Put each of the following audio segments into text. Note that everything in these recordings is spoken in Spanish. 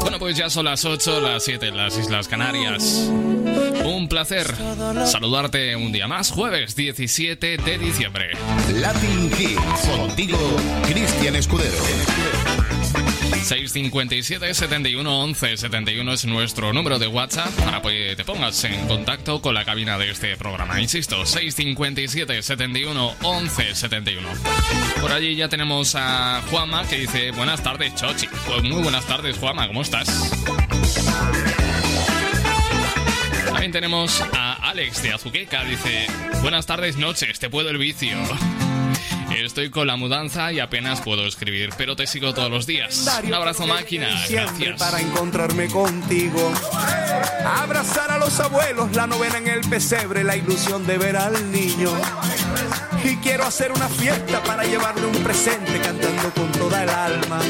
Bueno, pues ya son las 8, las 7 en las Islas Canarias. Un placer saludarte un día más, jueves 17 de diciembre. Latin Hits. Contigo, Cristian Escudero. 657 71 11 71 es nuestro número de WhatsApp para que te pongas en contacto con la cabina de este programa. Insisto, 657 71 11 71. Por allí ya tenemos a Juama que dice: Buenas tardes, Chochi. Pues muy buenas tardes, Juama, ¿cómo estás? También tenemos a Alex de Azuqueca, dice: Buenas tardes, noches, te puedo el vicio. Estoy con la mudanza y apenas puedo escribir, pero te sigo todos los días. Un abrazo máquina, gracias. para encontrarme contigo. Abrazar a los abuelos, la novena en el pesebre, la ilusión de ver al niño. Y quiero hacer una fiesta para llevarle un presente cantando con toda el alma.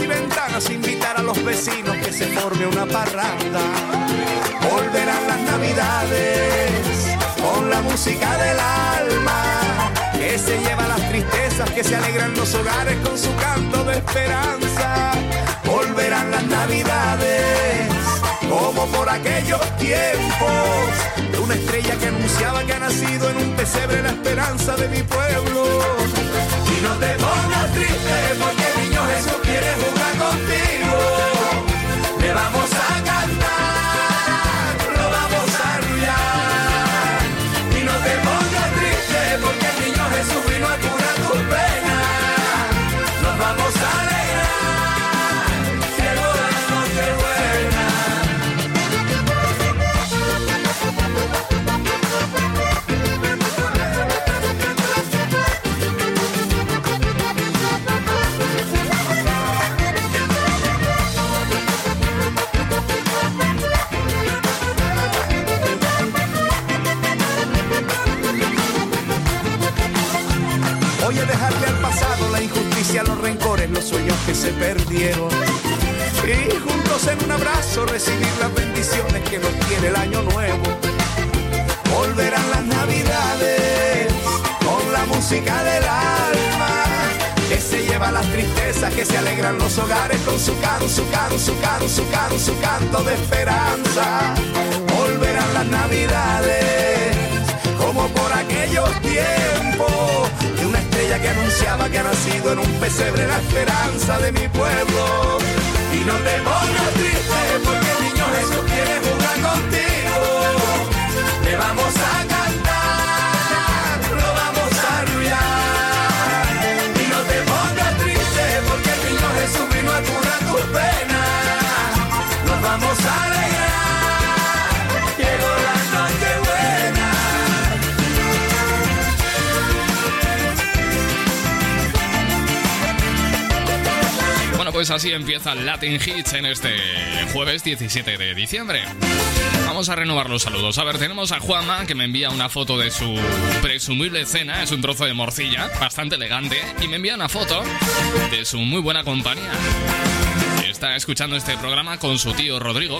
Y ventanas, invitar a los vecinos que se forme una parranda. Volverán las navidades con la música del alma. Que se lleva las tristezas, que se alegran los hogares con su canto de esperanza. Volverán las navidades como por aquellos tiempos. De una estrella que anunciaba que ha nacido en un pesebre la esperanza de mi pueblo. Y no te pongas triste porque que se perdieron. Y juntos en un abrazo recibir las bendiciones que nos tiene el año nuevo. Volverán las navidades con la música del alma. Que se lleva las tristezas, que se alegran los hogares con su canto, su canto, su canto, su canto, su canto de esperanza. Volverán las navidades como por aquellos tiempos estrella que anunciaba que ha nacido en un pesebre la esperanza de mi pueblo. Y no te pongas triste porque el niño Jesús quiere jugar contigo. Le vamos a pues así empieza Latin Hits en este jueves 17 de diciembre. Vamos a renovar los saludos. A ver, tenemos a Juanma que me envía una foto de su presumible cena. Es un trozo de morcilla, bastante elegante. Y me envía una foto de su muy buena compañía. Está escuchando este programa con su tío Rodrigo,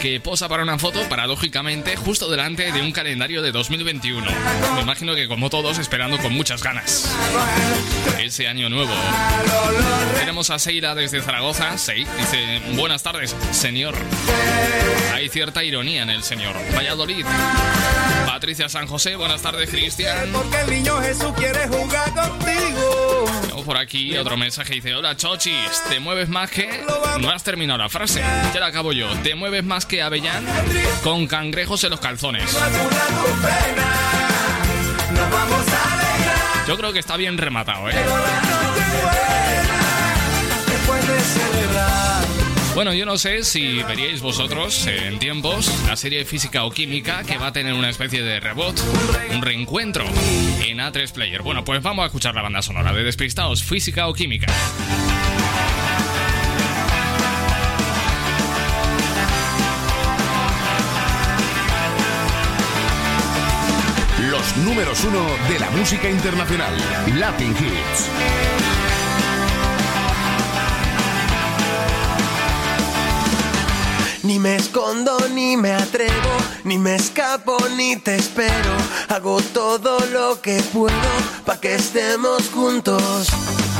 que posa para una foto, paradójicamente, justo delante de un calendario de 2021. Me imagino que como todos, esperando con muchas ganas. Ese año nuevo. Tenemos a Seira desde Zaragoza. Sei dice: Buenas tardes, señor. Hay cierta ironía en el señor. Valladolid. Patricia San José, buenas tardes, Cristian. Porque el niño Jesús quiere jugar contigo. Tengo por aquí otro mensaje dice: Hola, Chochis, te mueves más que. No has terminado la frase. Ya la acabo yo. Te mueves más que Avellán con cangrejos en los calzones. Yo creo que está bien rematado, ¿eh? Bueno, yo no sé si veríais vosotros eh, en tiempos la serie Física o Química que va a tener una especie de reboot, un reencuentro en A3 Player. Bueno, pues vamos a escuchar la banda sonora de Despistados, Física o Química. Los números uno de la música internacional, Latin Hits. Ni me escondo, ni me atrevo, ni me escapo, ni te espero. Hago todo lo que puedo para que estemos juntos.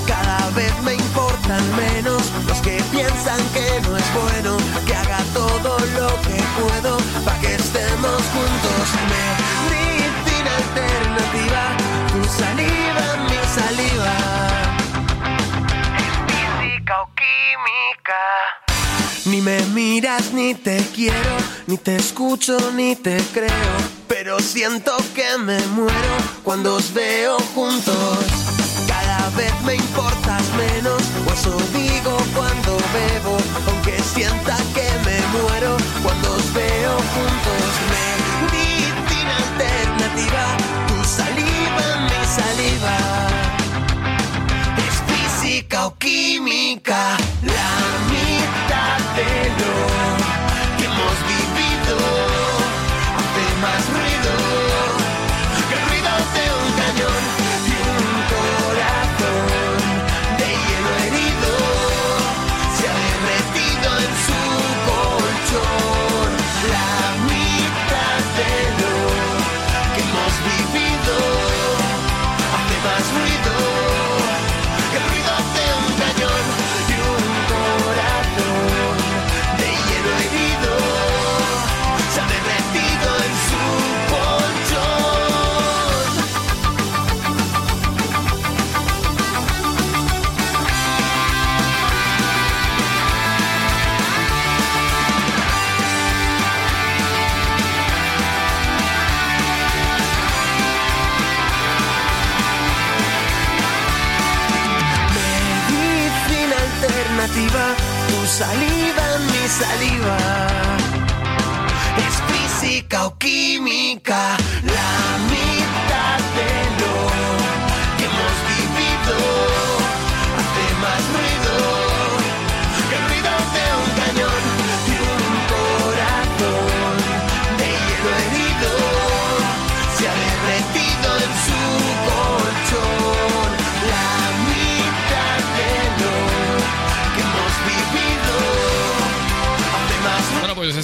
Cada vez me importan menos los que piensan que no es bueno. Que haga todo lo que puedo para que estemos juntos. Medicina alternativa, tu saliva, mi saliva. Es física o química. Ni me miras, ni te quiero, ni te escucho, ni te creo. Pero siento que me muero cuando os veo juntos. Cada vez me importas menos, o eso digo cuando bebo. Aunque sienta que me muero cuando os veo juntos. Medicina alternativa, tu saliva, mi saliva. Es física o química,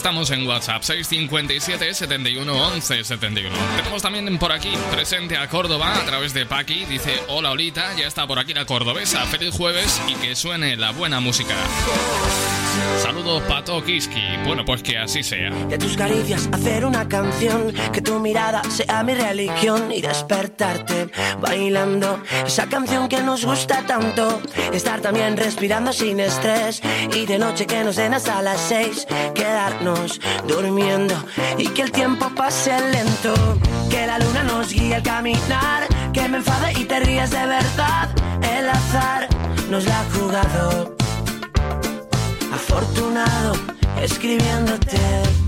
estamos en WhatsApp 657 71 11 71. Tenemos también por aquí presente a Córdoba a través de Paqui. Dice: Hola Olita, ya está por aquí la cordobesa. Feliz jueves y que suene la buena música. Saludos Pato Kiski. Bueno, pues que así sea. de tus caricias hacer una canción, que tu mirada sea mi religión. Y despertarte bailando. Esa canción que nos gusta tanto, estar también respirando sin estrés. Y de noche que nos den hasta las seis, quedarnos durmiendo. Y que el tiempo pase lento, que la luna nos guíe al caminar, que me enfade y te ríes de verdad, el azar nos la ha jugado afortunado escribiéndote.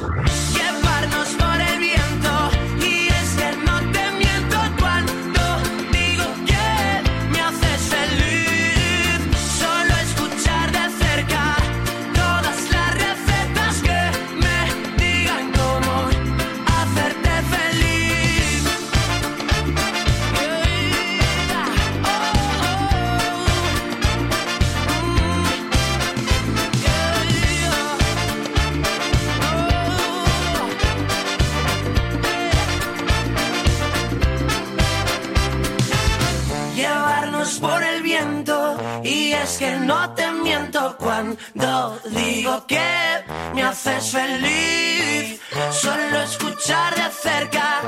Get es que no te miento cuando digo que me haces feliz. Solo escuchar de cerca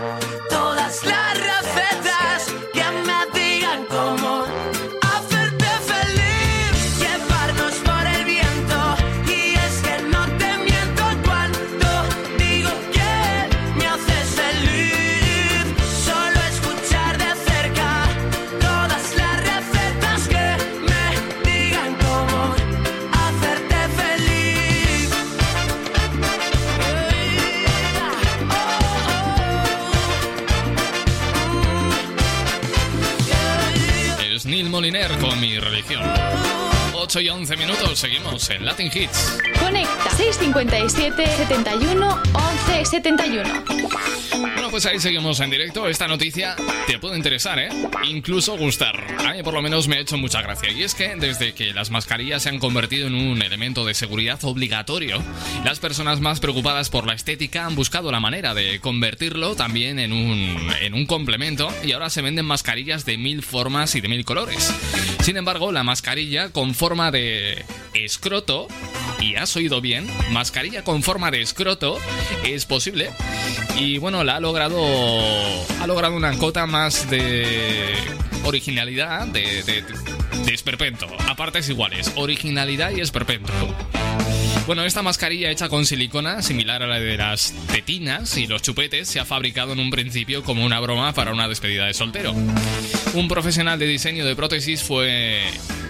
todas las recetas en Latin Hits. Conecta 657 71 11 71. Pues ahí seguimos en directo. Esta noticia te puede interesar, ¿eh? Incluso gustar. A mí por lo menos me ha hecho mucha gracia. Y es que desde que las mascarillas se han convertido en un elemento de seguridad obligatorio, las personas más preocupadas por la estética han buscado la manera de convertirlo también en un, en un complemento y ahora se venden mascarillas de mil formas y de mil colores. Sin embargo, la mascarilla con forma de escroto, y has oído bien, mascarilla con forma de escroto, es posible. Y bueno, la ha logrado, ha logrado una cota más de originalidad, de, de, de esperpento, a partes iguales, originalidad y esperpento. Bueno, esta mascarilla hecha con silicona, similar a la de las tetinas y los chupetes, se ha fabricado en un principio como una broma para una despedida de soltero. Un profesional de diseño de prótesis fue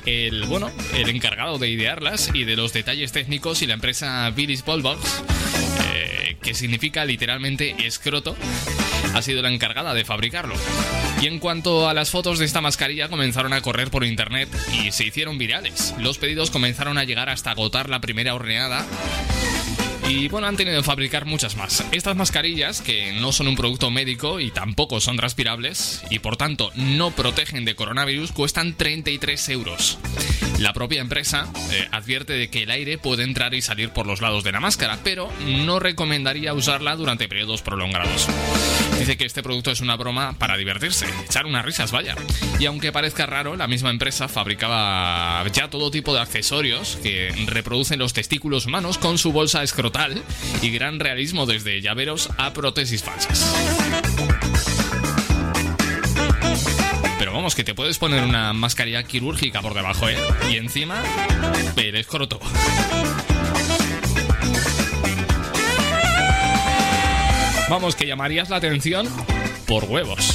el, bueno, el encargado de idearlas y de los detalles técnicos y la empresa Billy's Ballbox, que significa literalmente escroto, ha sido la encargada de fabricarlo. Y en cuanto a las fotos de esta mascarilla comenzaron a correr por internet y se hicieron virales. Los pedidos comenzaron a llegar hasta agotar la primera horneada y bueno, han tenido que fabricar muchas más. Estas mascarillas, que no son un producto médico y tampoco son transpirables, y por tanto no protegen de coronavirus, cuestan 33 euros. La propia empresa eh, advierte de que el aire puede entrar y salir por los lados de la máscara, pero no recomendaría usarla durante periodos prolongados. Dice que este producto es una broma para divertirse, echar unas risas, vaya. Y aunque parezca raro, la misma empresa fabricaba ya todo tipo de accesorios que reproducen los testículos humanos con su bolsa escrotal y gran realismo desde llaveros a prótesis falsas. Pero vamos, que te puedes poner una mascarilla quirúrgica por debajo, ¿eh? Y encima, el escroto. Vamos, que llamarías la atención por huevos.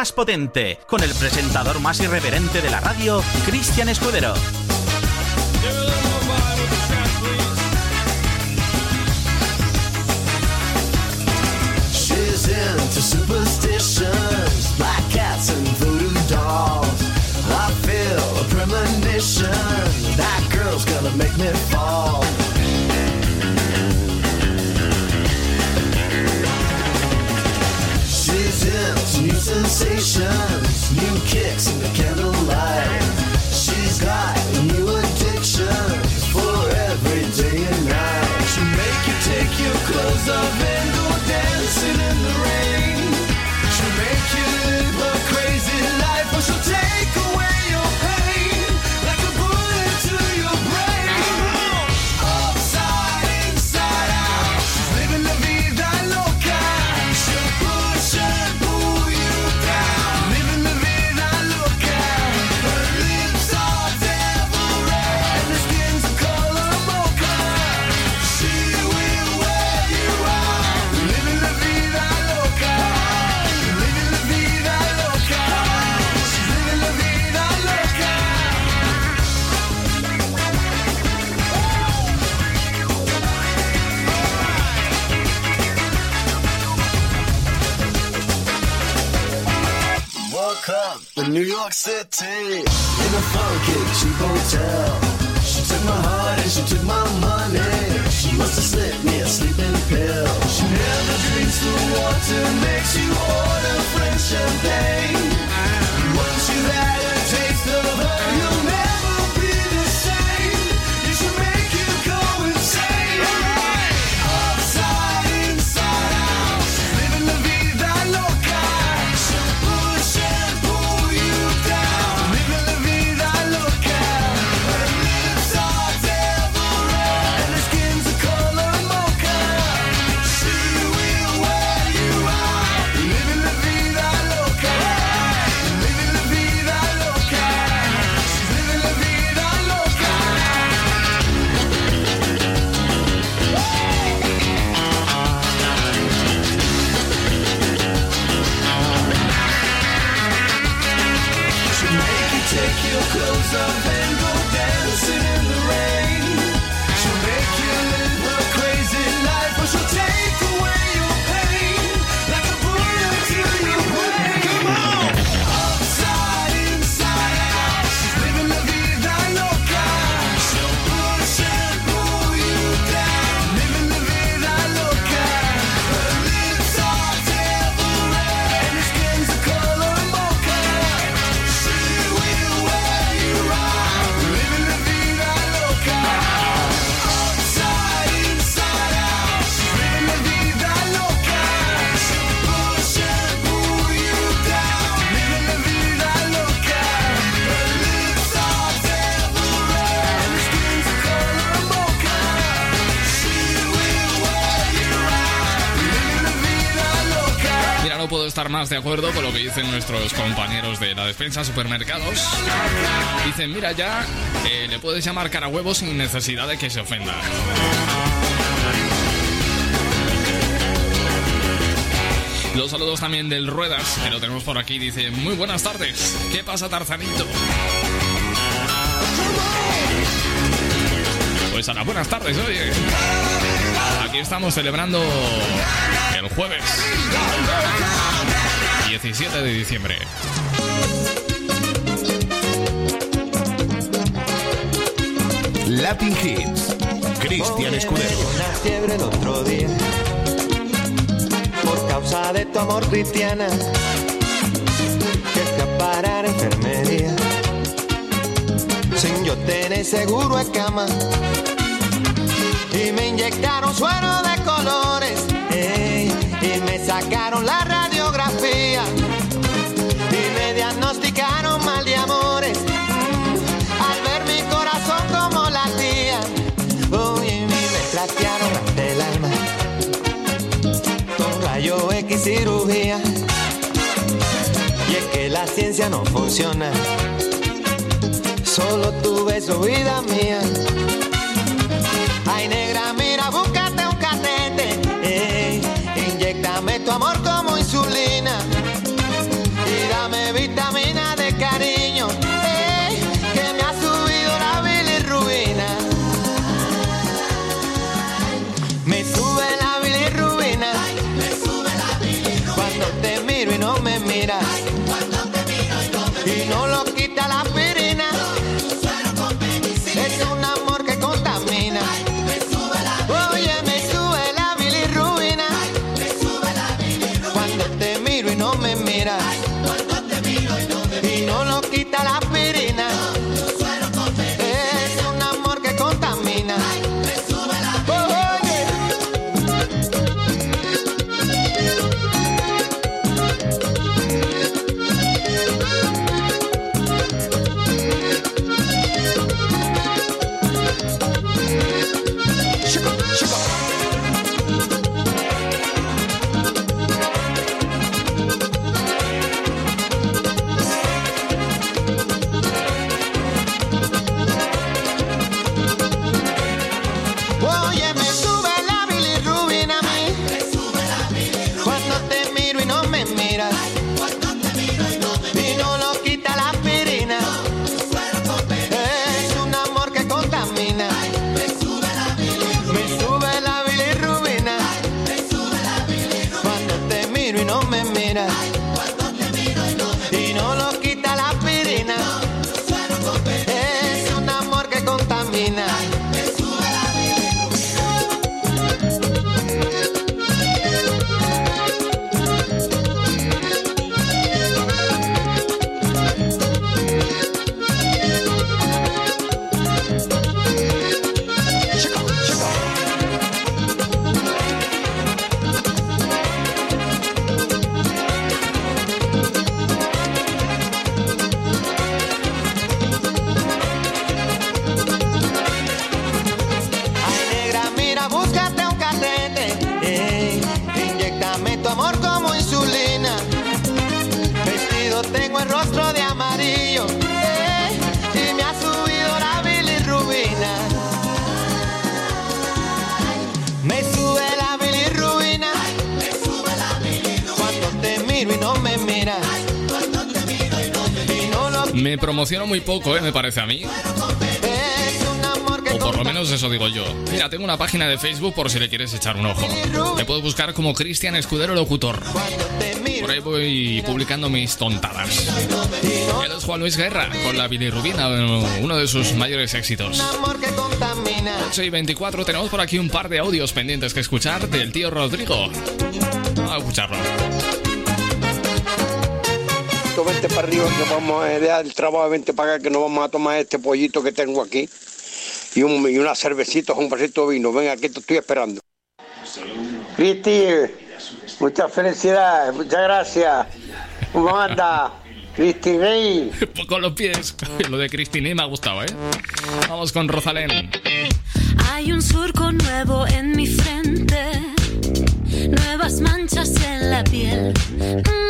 Más potente, con el presentador más irreverente de la radio, Cristian Escudero. York City in a funky cheap hotel. She took my heart and she took my money. She must have slipped me a sleeping pill. She never drinks the water, makes you order French champagne. Once you've had a taste of her, más de acuerdo con lo que dicen nuestros compañeros de la despensa supermercados. Dicen, mira, ya eh, le puedes llamar cara a huevo sin necesidad de que se ofenda. Los saludos también del Ruedas, que lo tenemos por aquí. Dice, muy buenas tardes. ¿Qué pasa, Tarzanito? Pues a las buenas tardes, oye. Aquí estamos celebrando el jueves 17 de diciembre. Latin Hits. Cristian Escudero. Una fiebre el otro día por causa de tu amor cristiana que escapara a enfermería sin yo tener seguro de cama y me inyectaron suero de colores ey, y me sacaron la radiografía Y es que la ciencia no funciona. Solo tu beso, vida mía. Ay, negra, mira, búscate dans la muy poco, ¿eh? me parece a mí. O por lo menos eso digo yo. Mira, tengo una página de Facebook por si le quieres echar un ojo. Me puedes buscar como Cristian Escudero Locutor. Por ahí voy publicando mis tontadas. Él es Juan Luis Guerra con la bilirrubina, uno de sus mayores éxitos. 8 y 24 tenemos por aquí un par de audios pendientes que escuchar del tío Rodrigo. Vente para arriba que vamos a dejar el trabajo, vente para acá que nos vamos a tomar este pollito que tengo aquí y, un, y unas cervecitas, un vasito de vino. Venga, aquí te estoy esperando. Cristi, muchas felicidades, muchas gracias. ¿Cómo anda? Cristi Rey. Con los pies. Lo de Cristina me ha gustado, ¿eh? Vamos con Rosalén. Hay un surco nuevo en mi frente, nuevas manchas en la piel. Mm,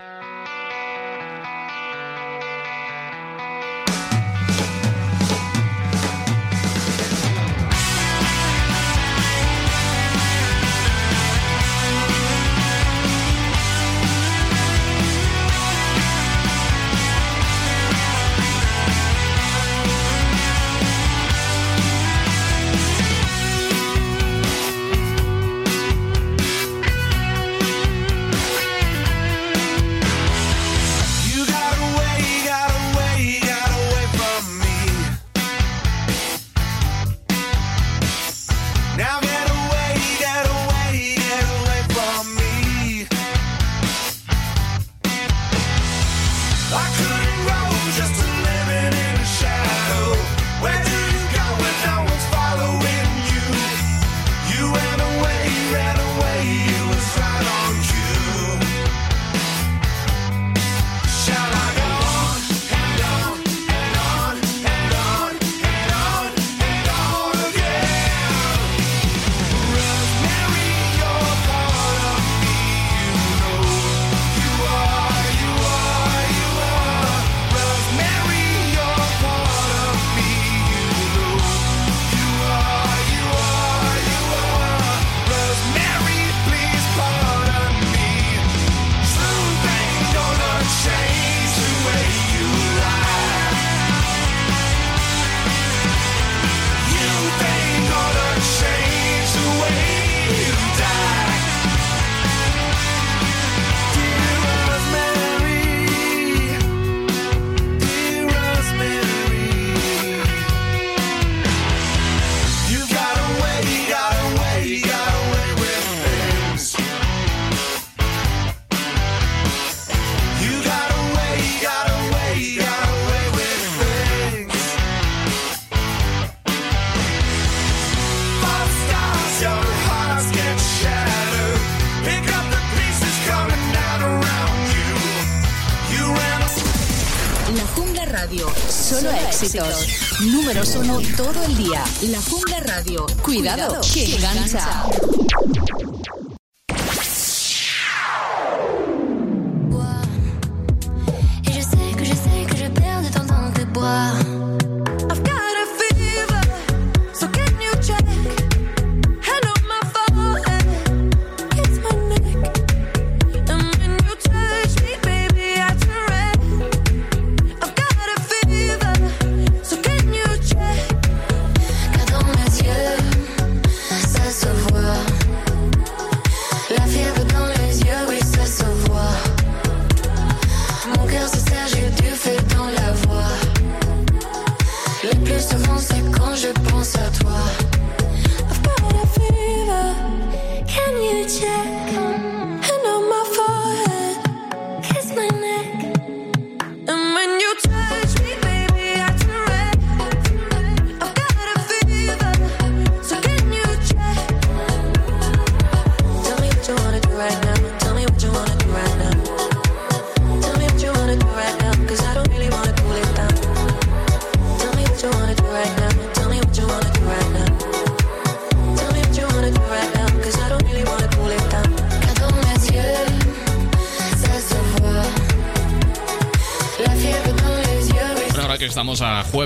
Cuidado, que engancha.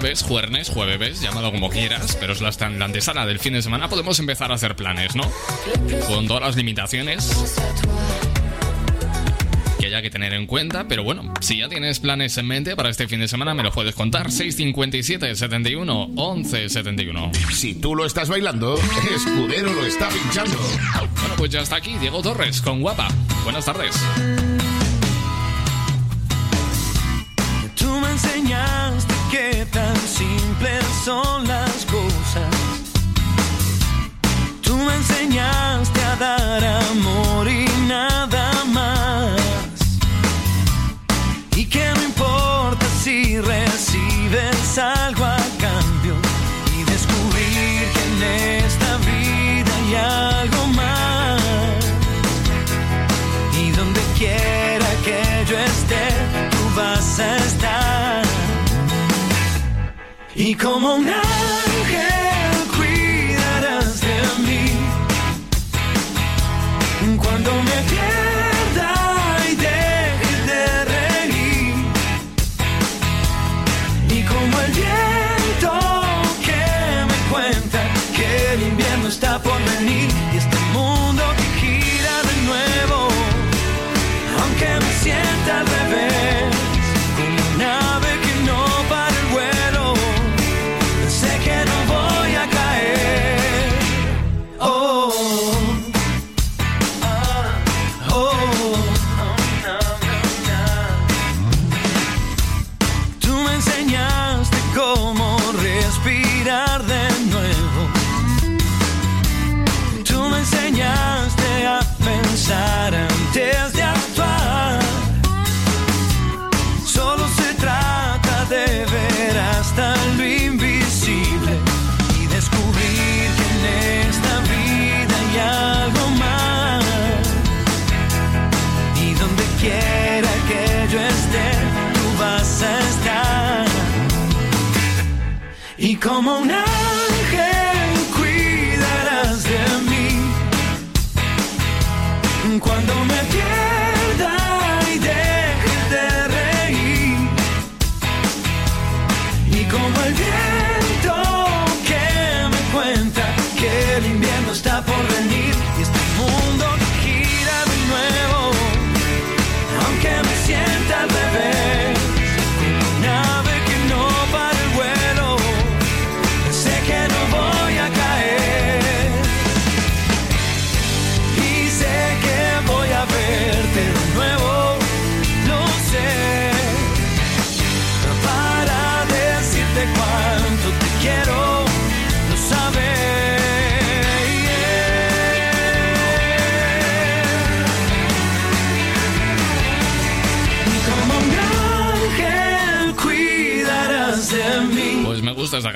jueves, jueves, jueves, llámalo como quieras, pero es la, antesala del fin de semana, podemos empezar a hacer planes, ¿no? Con todas las limitaciones que haya que tener en cuenta, pero bueno, si ya tienes planes en mente para este fin de semana, me lo puedes contar. 657 71 11 71. Si tú lo estás bailando, Escudero lo está pinchando. Bueno, pues ya está aquí Diego Torres con Guapa. Buenas tardes. come on now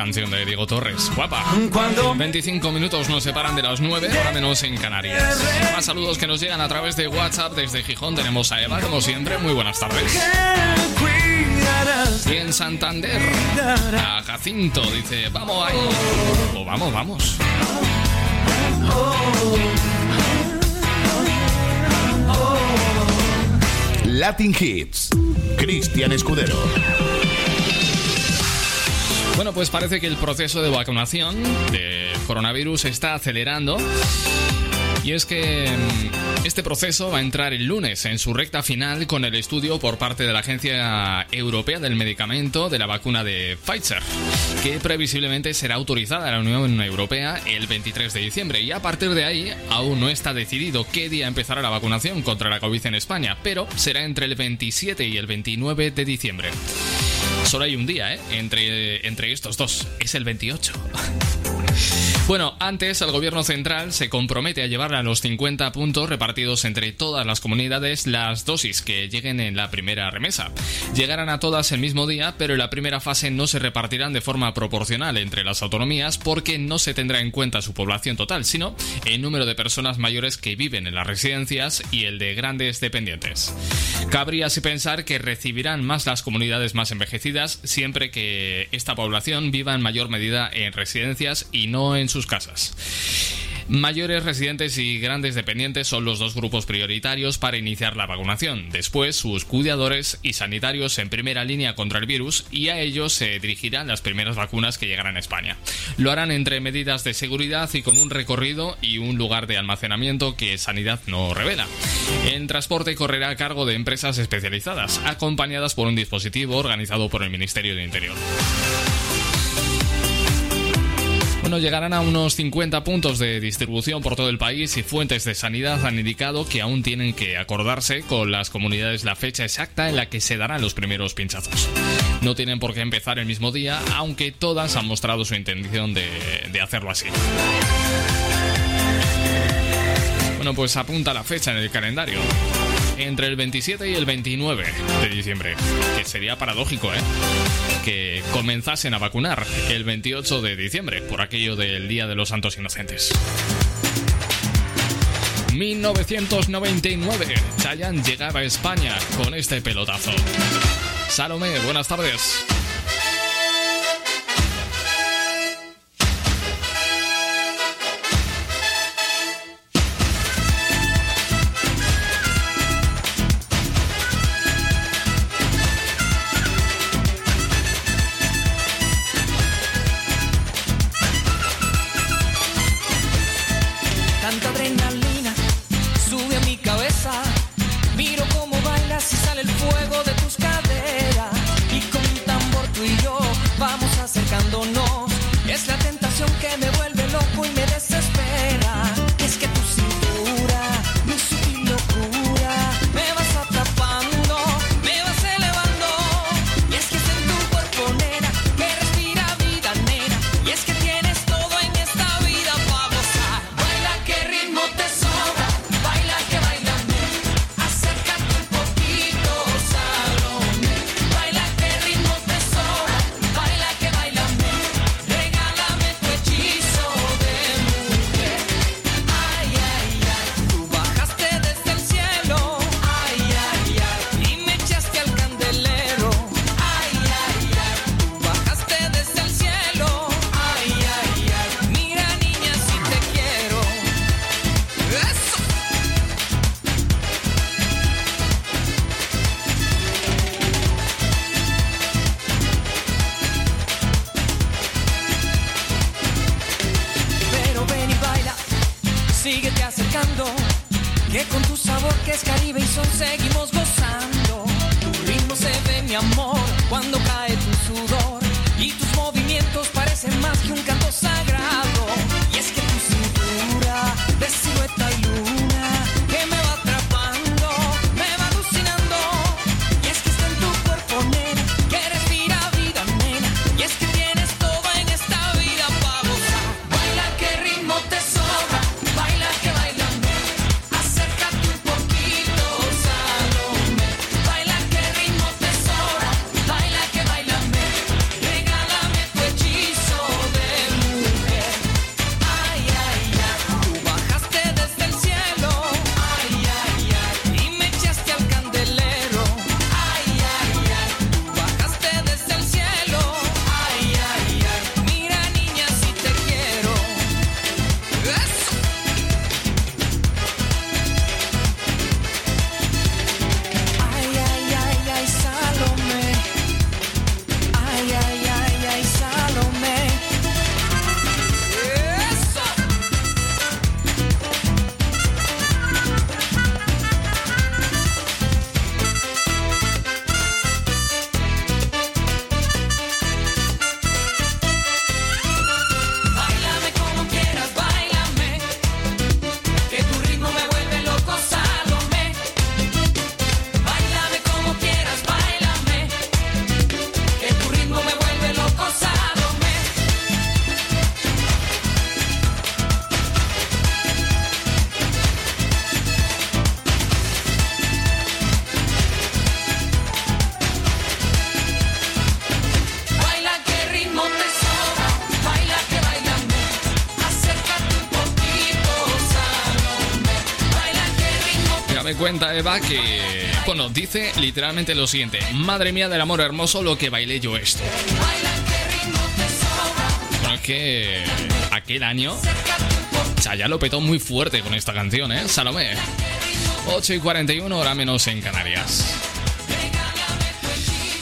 canción de Diego Torres. Guapa. Cuando 25 minutos nos separan de las 9, ahora menos en Canarias. Más saludos que nos llegan a través de WhatsApp desde Gijón. Tenemos a Eva, como siempre. Muy buenas tardes. Y en Santander, a Jacinto dice, vamos ahí. O vamos, vamos. Latin Hits, Cristian Escudero. Bueno, pues parece que el proceso de vacunación de coronavirus está acelerando. Y es que mm, este proceso va a entrar el lunes en su recta final con el estudio por parte de la Agencia Europea del Medicamento de la vacuna de Pfizer, que previsiblemente será autorizada en la Unión Europea el 23 de diciembre. Y a partir de ahí aún no está decidido qué día empezará la vacunación contra la COVID en España, pero será entre el 27 y el 29 de diciembre. Solo hay un día, ¿eh? Entre, entre estos dos. Es el 28. Bueno, antes el gobierno central se compromete a llevar a los 50 puntos repartidos entre todas las comunidades las dosis que lleguen en la primera remesa. Llegarán a todas el mismo día, pero en la primera fase no se repartirán de forma proporcional entre las autonomías porque no se tendrá en cuenta su población total, sino el número de personas mayores que viven en las residencias y el de grandes dependientes. Cabría así pensar que recibirán más las comunidades más envejecidas siempre que esta población viva en mayor medida en residencias y no en sus casas. Mayores residentes y grandes dependientes son los dos grupos prioritarios para iniciar la vacunación. Después, sus cuidadores y sanitarios en primera línea contra el virus y a ellos se dirigirán las primeras vacunas que llegarán a España. Lo harán entre medidas de seguridad y con un recorrido y un lugar de almacenamiento que Sanidad no revela. El transporte correrá a cargo de empresas especializadas, acompañadas por un dispositivo organizado por el Ministerio de Interior. Bueno, llegarán a unos 50 puntos de distribución por todo el país y fuentes de sanidad han indicado que aún tienen que acordarse con las comunidades la fecha exacta en la que se darán los primeros pinchazos. No tienen por qué empezar el mismo día, aunque todas han mostrado su intención de, de hacerlo así. Bueno, pues apunta la fecha en el calendario. Entre el 27 y el 29 de diciembre. Que sería paradójico, ¿eh? Que comenzasen a vacunar el 28 de diciembre, por aquello del Día de los Santos Inocentes. 1999, Chayanne llegaba a España con este pelotazo. Salomé, buenas tardes. Cuenta Eva que, bueno, dice literalmente lo siguiente, madre mía del amor hermoso lo que bailé yo esto. Bueno, es que aquel año ya lo petó muy fuerte con esta canción, ¿eh? Salomé. 8 y 41, hora menos en Canarias.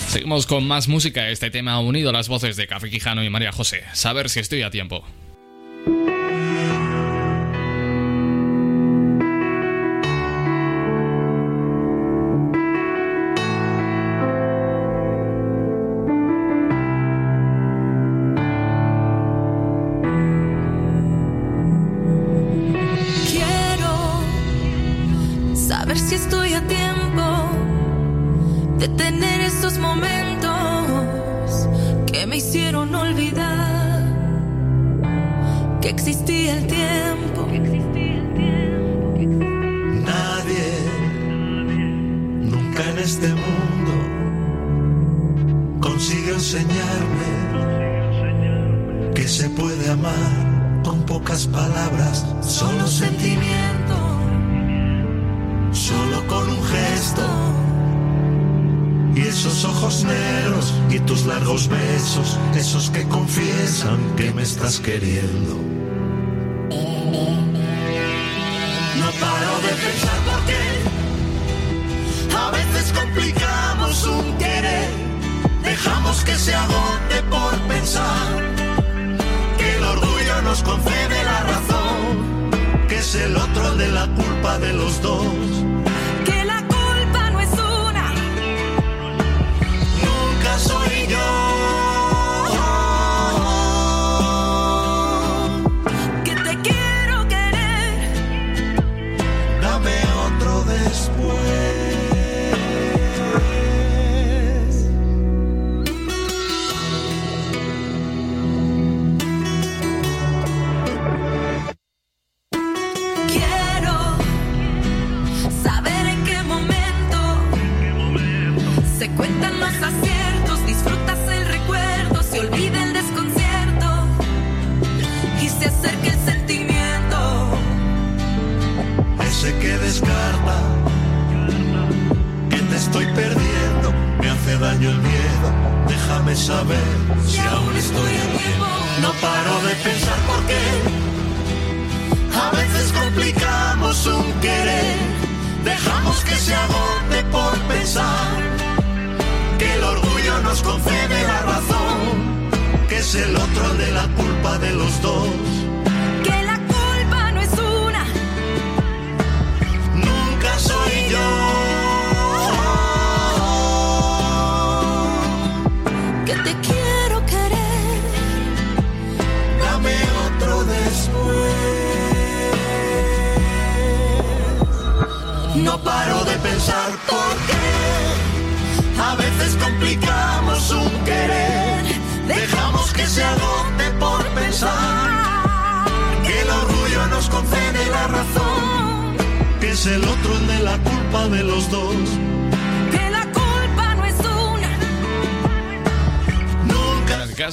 Seguimos con más música. Este tema ha unido las voces de Café Quijano y María José. Saber si estoy a tiempo.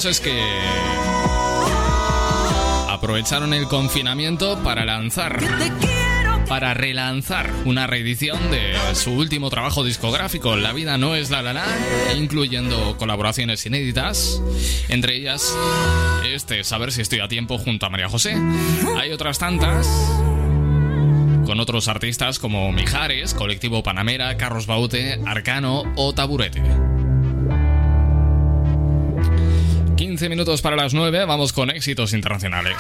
Es que aprovecharon el confinamiento para lanzar, para relanzar una reedición de su último trabajo discográfico, La vida no es la la incluyendo colaboraciones inéditas, entre ellas este Saber si estoy a tiempo junto a María José. Hay otras tantas con otros artistas como Mijares, Colectivo Panamera, Carlos Baute, Arcano o Taburete. 15 minutos para las 9, vamos con éxitos internacionales.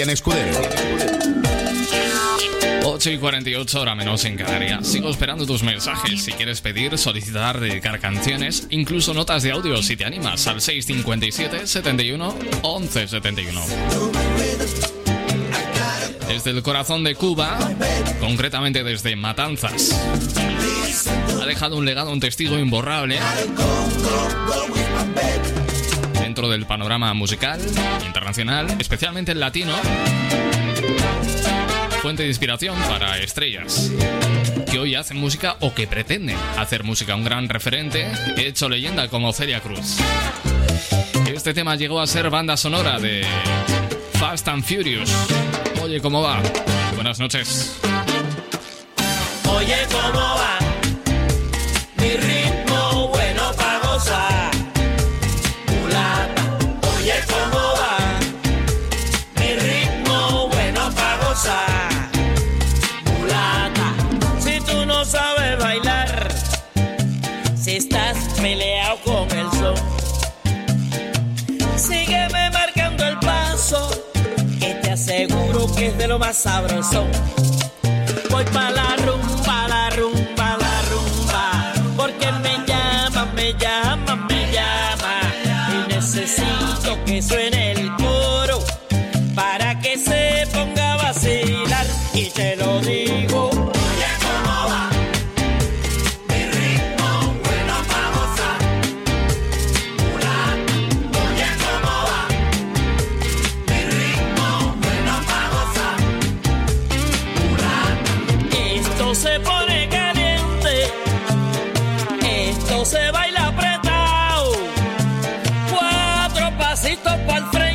Cristian Escudero. 8 y 48 horas menos en Canarias. Sigo esperando tus mensajes. Si quieres pedir, solicitar, dedicar canciones, incluso notas de audio si te animas al 657 71 11 71. Desde el corazón de Cuba, concretamente desde Matanzas, ha dejado un legado, un testigo imborrable del panorama musical, internacional, especialmente el latino, fuente de inspiración para estrellas que hoy hacen música o que pretenden hacer música. Un gran referente hecho leyenda como Celia Cruz. Este tema llegó a ser banda sonora de Fast and Furious. Oye, ¿cómo va? Buenas noches. sabroso pa'l frente.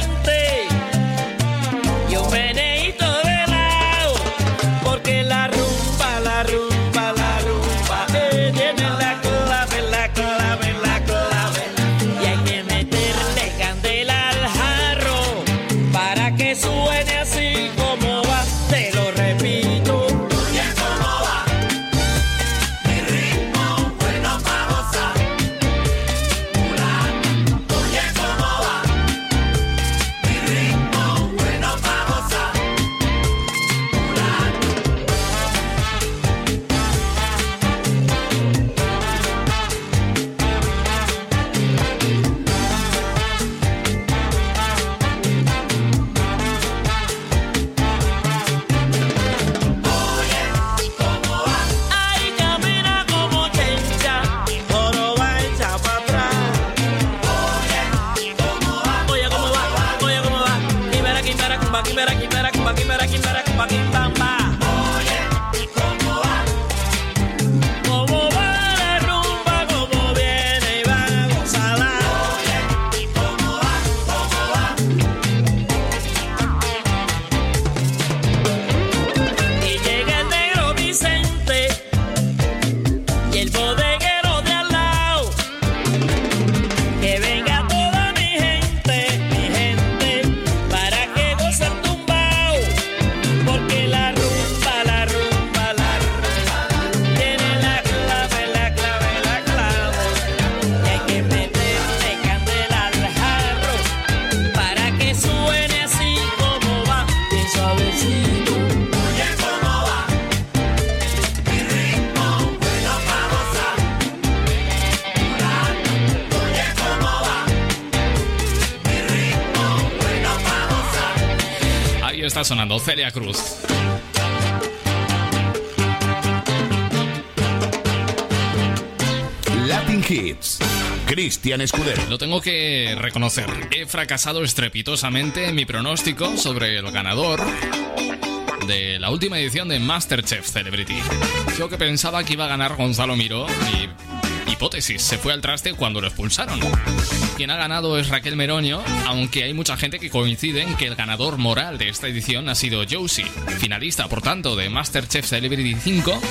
Lo tengo que reconocer. He fracasado estrepitosamente en mi pronóstico sobre el ganador de la última edición de Masterchef Celebrity. Yo que pensaba que iba a ganar Gonzalo Miró y hipótesis, se fue al traste cuando lo expulsaron. Quien ha ganado es Raquel Meroño, aunque hay mucha gente que coincide en que el ganador moral de esta edición ha sido Josie, finalista por tanto de Masterchef Celebrity 5,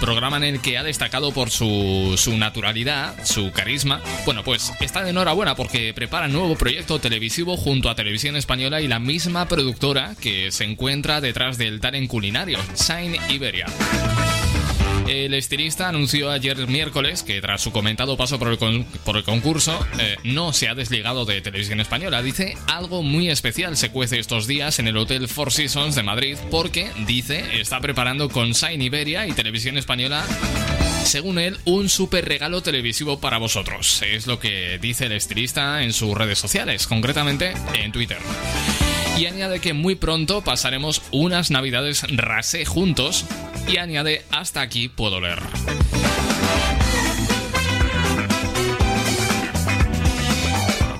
programa en el que ha destacado por su, su naturalidad, su carisma. Bueno, pues está de enhorabuena porque prepara nuevo proyecto televisivo junto a Televisión Española y la misma productora que se encuentra detrás del talent culinario, Shine Iberia. El estilista anunció ayer miércoles que tras su comentado paso por el, concurso eh, no se ha desligado de Televisión Española. Dice algo muy especial se cuece estos días en el Hotel Four Seasons de Madrid porque, dice, está preparando con Shine Iberia y Televisión Española según él, un super regalo televisivo para vosotros. Es lo que dice el estilista en sus redes sociales, concretamente en Twitter. Y añade que muy pronto pasaremos unas navidades rasé juntos. Y añade, hasta aquí puedo leer.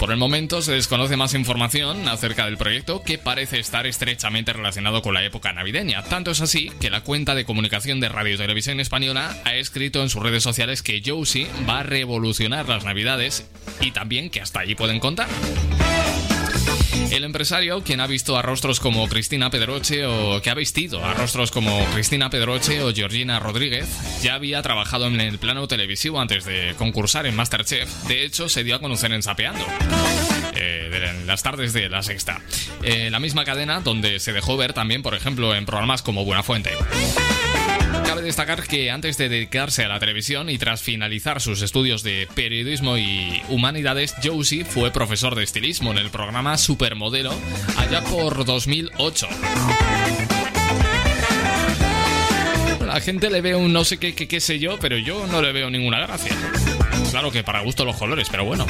Por el momento se desconoce más información acerca del proyecto que parece estar estrechamente relacionado con la época navideña. Tanto es así que la cuenta de comunicación de Radio y Televisión Española ha escrito en sus redes sociales que Josie va a revolucionar las navidades y también que hasta allí pueden contar. El empresario, quien ha visto a rostros como Cristina Pedroche o que ha vestido a rostros como Cristina Pedroche o Georgina Rodríguez, ya había trabajado en el plano televisivo antes de concursar en Masterchef. De hecho, se dio a conocer en Sapeando. eh, las tardes de la sexta. Eh, la misma cadena donde se dejó ver también, por ejemplo, en programas como Buenafuente. Destacar que antes de dedicarse a la televisión y tras finalizar sus estudios de periodismo y humanidades, Josie fue profesor de estilismo en el programa Supermodelo allá por 2008. La gente le ve un no sé qué, qué sé yo, pero yo no le veo ninguna gracia. Claro que para gusto los colores, pero bueno.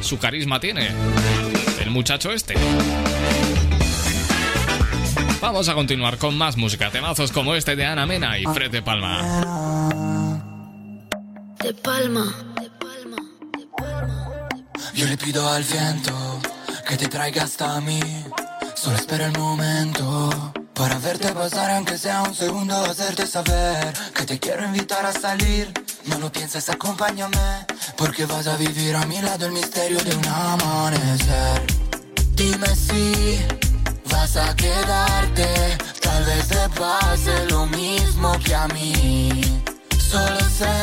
Su carisma tiene el muchacho este. Vamos a continuar con más música, temazos como este de Ana Mena y Fred de Palma. De palma. Yo le pido al viento que te traiga hasta mí. Solo espera el momento para verte pasar, aunque sea un segundo, hacerte saber que te quiero invitar a salir. No lo pienses, acompáñame, porque vas a vivir a mi lado el misterio de un amanecer. Dime si vas a quedarte, tal vez te pase lo mismo que a mí. Solo sé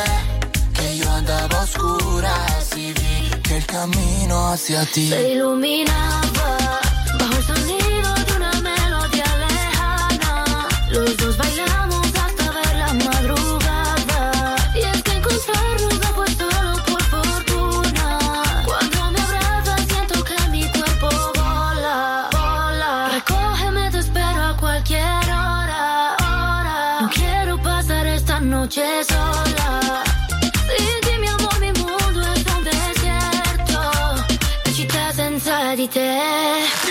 que yo andaba a oscuras y vi que el camino hacia ti Se iluminaba bajo el sonido de una melodía lejana. Los dos bailamos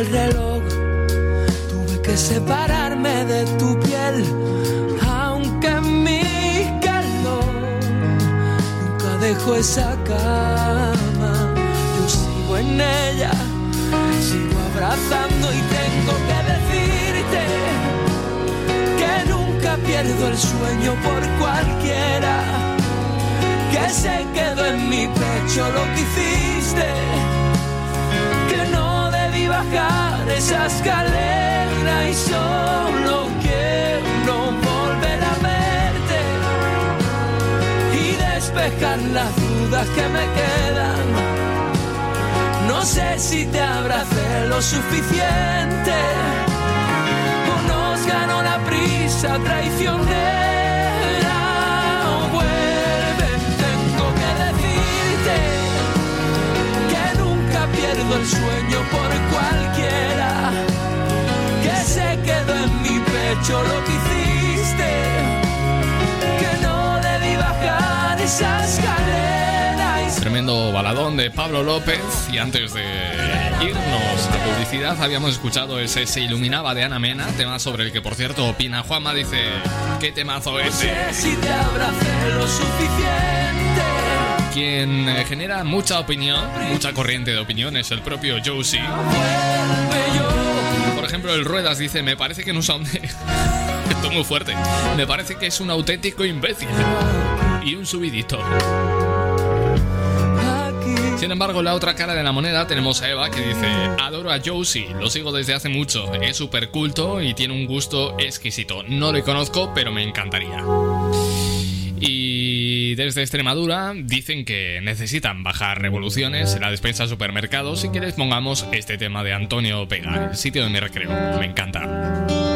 Del reloj, tuve que separarme de tu piel, aunque mi calor nunca dejo esa cama. Yo sigo en ella, sigo abrazando y tengo que decirte que nunca pierdo el sueño por cualquiera, que se quedó en mi pecho lo que hiciste, bajar esa escalera y solo quiero volver a verte y despejar las dudas que me quedan. No sé si te abracé lo suficiente o nos ganó la prisa traicionera. pierdo el sueño por cualquiera que se quedó en mi pecho lo que hiciste, que no debí bajar esa escalera. Y... Tremendo baladón de Pablo López y antes de irnos a publicidad habíamos escuchado ese Se iluminaba de Ana Mena, tema sobre el que por cierto opina Juanma, dice, ¿qué temazo es? No sé si te abracé lo suficiente. Quien eh, genera mucha opinión, mucha corriente de opinión es el propio Josie. Por ejemplo, el Ruedas dice, me parece que no son... Esto es muy fuerte. Me parece que es un auténtico imbécil. Y un subidito. Sin embargo, la otra cara de la moneda tenemos a Eva que dice, adoro a Josie, lo sigo desde hace mucho, es súper culto y tiene un gusto exquisito. No le conozco, pero me encantaría. Y desde Extremadura dicen que necesitan bajar revoluciones en la despensa de supermercados. Si quieres pongamos este tema de Antonio Pega, el sitio de mi recreo. Me encanta.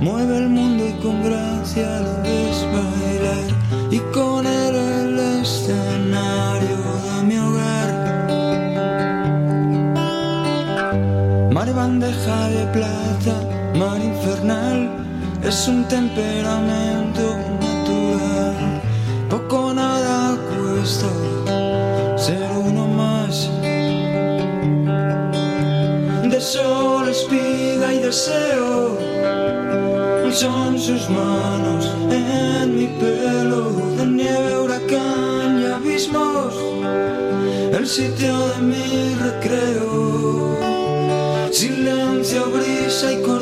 Mueve el mundo y con gracia lo ves bailar. Y con él el escenario de mi hogar. Mar bandeja de plata, mar infernal, es un temperamento natural. Poco nada cuesta ser uno deseo. Son sus manos en mi pelo, de nieve, huracán y abismos, el sitio de mi recreo. Silencio, brisa y cordura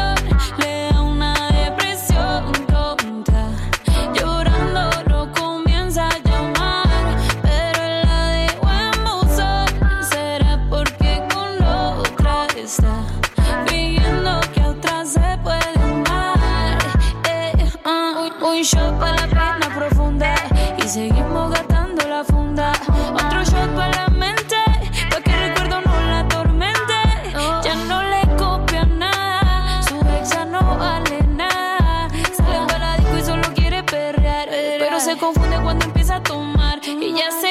confunde cuando empieza a tomar. Y ya se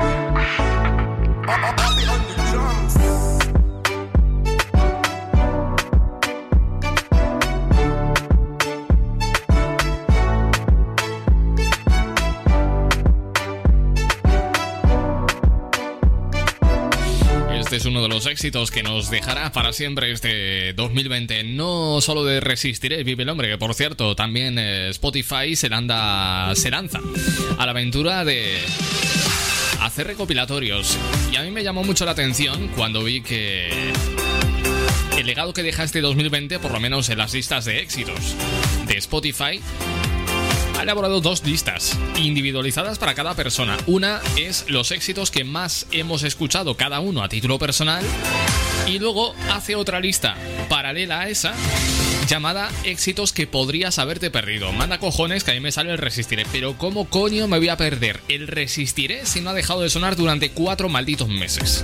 Éxitos que nos dejará para siempre este 2020. No solo de Resistiré, vive el hombre, que por cierto, también eh, Spotify se, landa, se lanza a la aventura de hacer recopilatorios. Y a mí me llamó mucho la atención cuando vi que el legado que deja este 2020, por lo menos en las listas de éxitos de Spotify, ha elaborado dos listas individualizadas para cada persona. Una es los éxitos que más hemos escuchado cada uno a título personal y luego hace otra lista paralela a esa llamada éxitos que podrías haberte perdido. Manda cojones que a mí me sale el resistiré, pero ¿cómo coño me voy a perder el resistiré si no ha dejado de sonar durante cuatro malditos meses?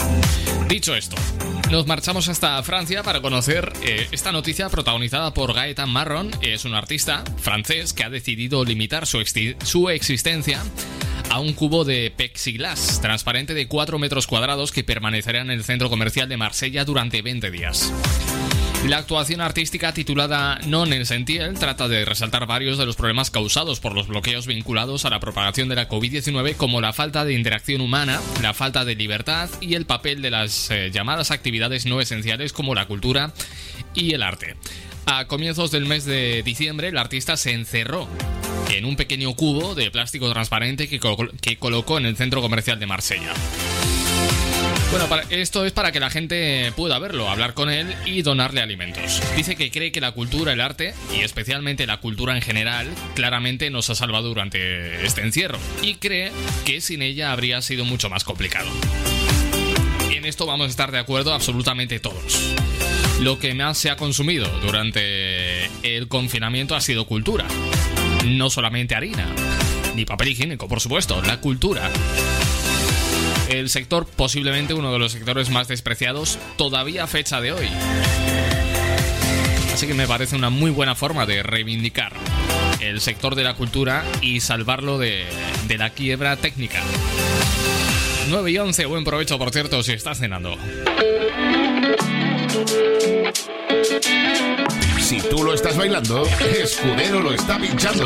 Dicho esto, nos marchamos hasta Francia para conocer eh, esta noticia protagonizada por Gaetan Marron. Es un artista francés que ha decidido limitar su, su existencia a un cubo de plexiglas transparente de 4 metros cuadrados que permanecerá en el centro comercial de Marsella durante 20 días. La actuación artística titulada Non en Sentiel trata de resaltar varios de los problemas causados por los bloqueos vinculados a la propagación de la COVID-19 como la falta de interacción humana, la falta de libertad y el papel de las eh, llamadas actividades no esenciales como la cultura y el arte. A comienzos del mes de diciembre, el artista se encerró en un pequeño cubo de plástico transparente que, que colocó en el centro comercial de Marsella. Bueno, esto es para que la gente pueda verlo, hablar con él y donarle alimentos. Dice que cree que la cultura, el arte y especialmente la cultura en general claramente nos ha salvado durante este encierro y cree que sin ella habría sido mucho más complicado. En esto vamos a estar de acuerdo absolutamente todos. Lo que más se ha consumido durante el confinamiento ha sido cultura. No solamente harina, ni papel higiénico, por supuesto, la cultura. El sector posiblemente uno de los sectores más despreciados todavía fecha de hoy. Así que me parece una muy buena forma de reivindicar el sector de la cultura y salvarlo de, de la quiebra técnica. 9 y 11, buen provecho por cierto si estás cenando. Si tú lo estás bailando, Escudero lo está pinchando.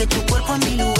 Que tu cuerpo es mi lugar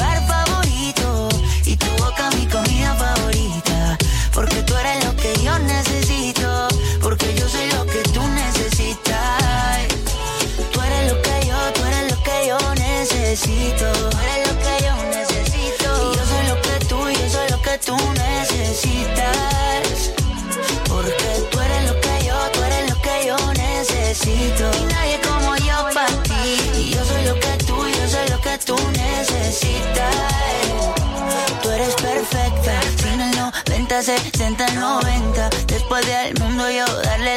90, 60, 90. Después de al mundo yo darle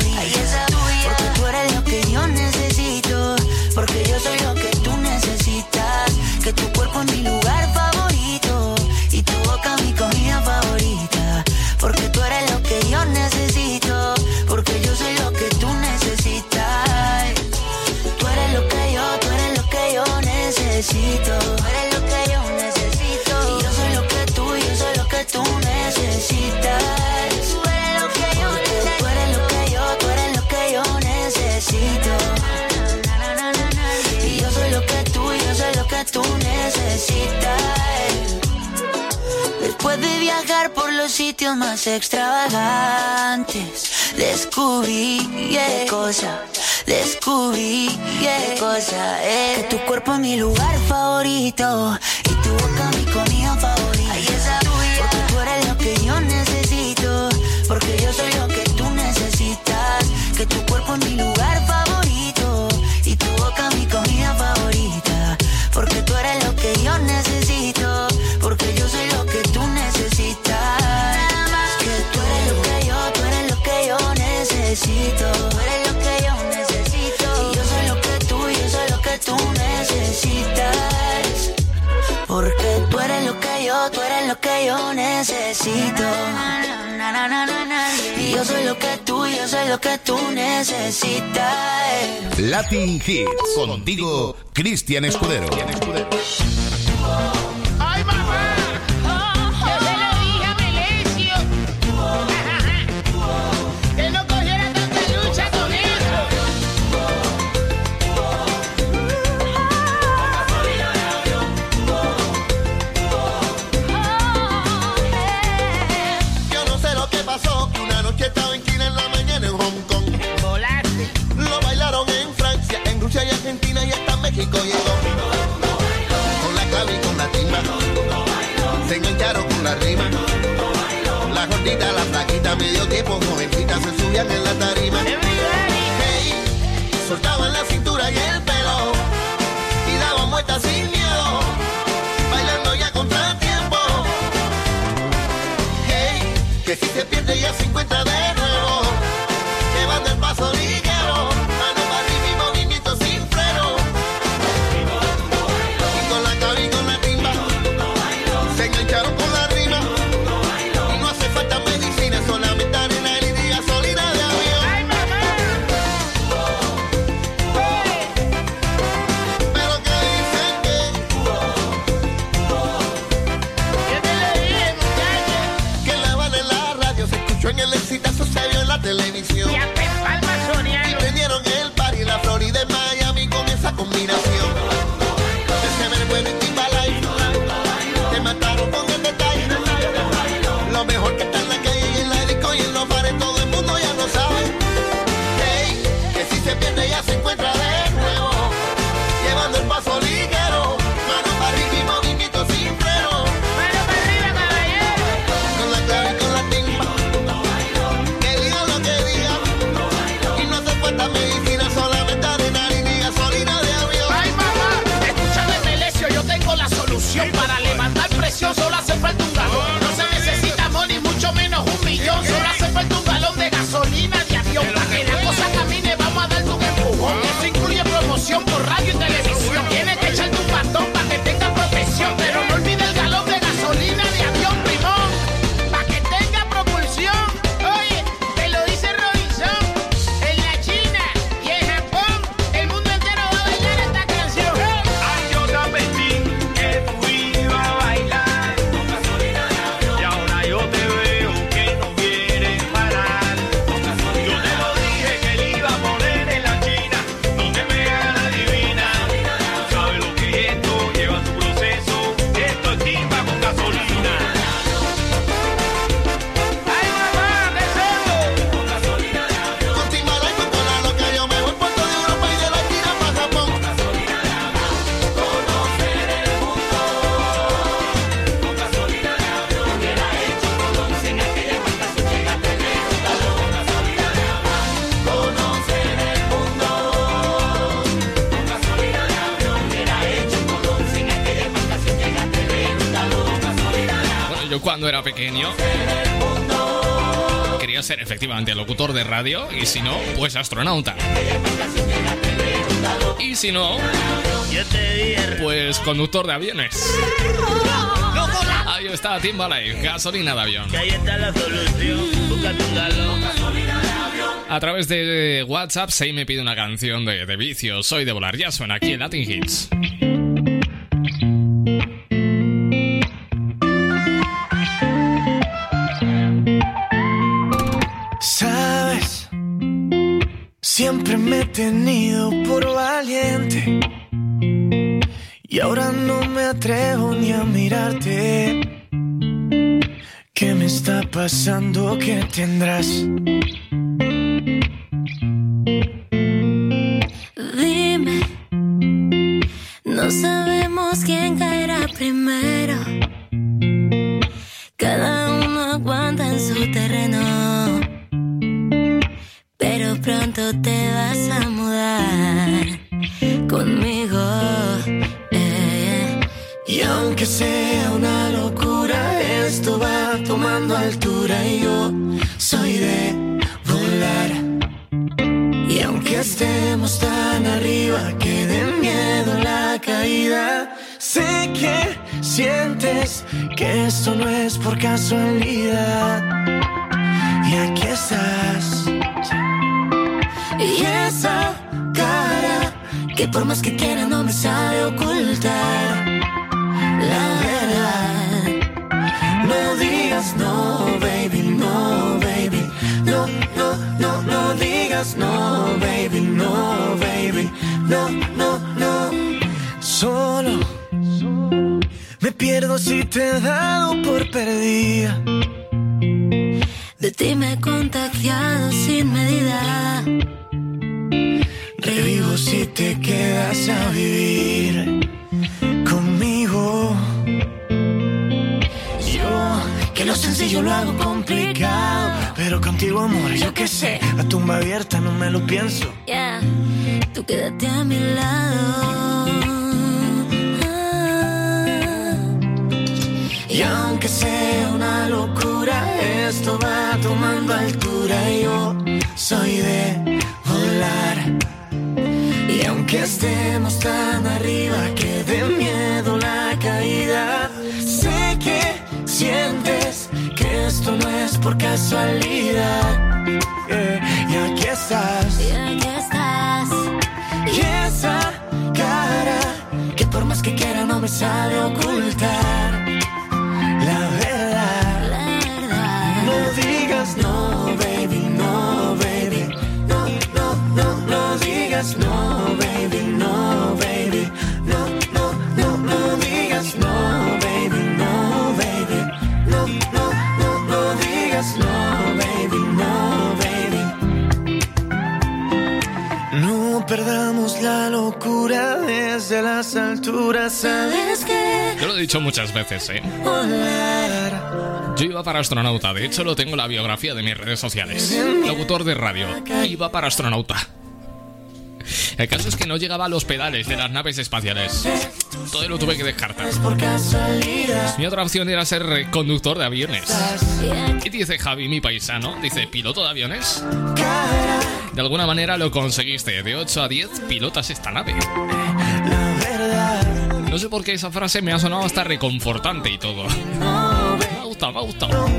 Que tu cuerpo Después de viajar por los sitios más extravagantes, descubrí yeah, cosa, descubrí yeah, cosa, eh. que tu cuerpo es mi lugar favorito y tu boca mi comida favorita. Porque tú eres lo que yo lo que yo necesito. Y yo soy lo que tú, yo soy lo que tú necesitas. Latin Hits. Contigo, Cristian Escudero. ¡Ay, la rima. La gordita, la flaquita, medio tiempo, jovencitas se subían en la tarima. Hey, soltaban la cintura y el pelo y daban vueltas sin miedo, bailando ya contra tiempo. Hey, que si se pierde ya 50 quería ser efectivamente locutor de radio y si no, pues astronauta. Y si no, pues conductor de aviones. Ahí está Timberlake, gasolina de avión. A través de WhatsApp, Sei me pide una canción de, de vicio. Soy de volar. Ya suena aquí en Latin Hits. Tenido por valiente. Y ahora no me atrevo ni a mirarte. ¿Qué me está pasando? ¿Qué tendrás? Veces, ¿eh? Yo iba para astronauta, de hecho lo tengo en la biografía de mis redes sociales. Locutor de radio, iba para astronauta. El caso es que no llegaba a los pedales de las naves espaciales. Todo lo tuve que descartar. Mi otra opción era ser conductor de aviones. Y dice Javi, mi paisano, dice, ¿piloto de aviones? De alguna manera lo conseguiste. De 8 a 10 pilotas esta nave. No sé por qué esa frase me ha sonado hasta reconfortante y todo. Me ha gustado, me ha gustado.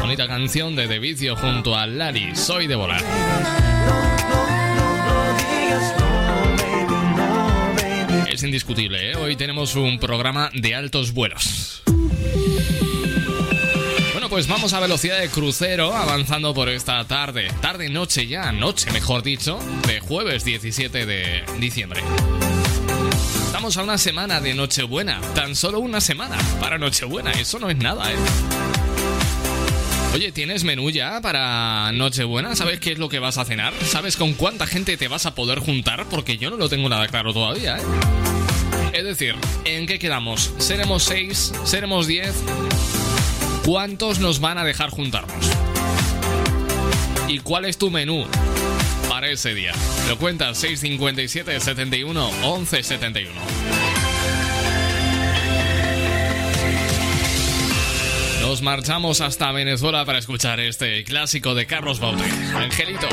Bonita canción de De Vicio junto a Lari, Soy de volar. Es indiscutible, ¿eh? Hoy tenemos un programa de altos vuelos. Pues vamos a velocidad de crucero avanzando por esta tarde. Tarde, noche ya, noche mejor dicho, de jueves 17 de diciembre. Estamos a una semana de Nochebuena, tan solo una semana para Nochebuena, eso no es nada, ¿eh? Oye, ¿tienes menú ya para Nochebuena? ¿Sabes qué es lo que vas a cenar? ¿Sabes con cuánta gente te vas a poder juntar? Porque yo no lo tengo nada claro todavía, ¿eh? Es decir, ¿en qué quedamos? ¿Seremos seis? ¿Seremos diez? ¿Cuántos nos van a dejar juntarnos? ¿Y cuál es tu menú para ese día. Lo cuentas 657 71 11 71. Nos marchamos hasta Venezuela para escuchar este clásico de Carlos Baute. Angelito,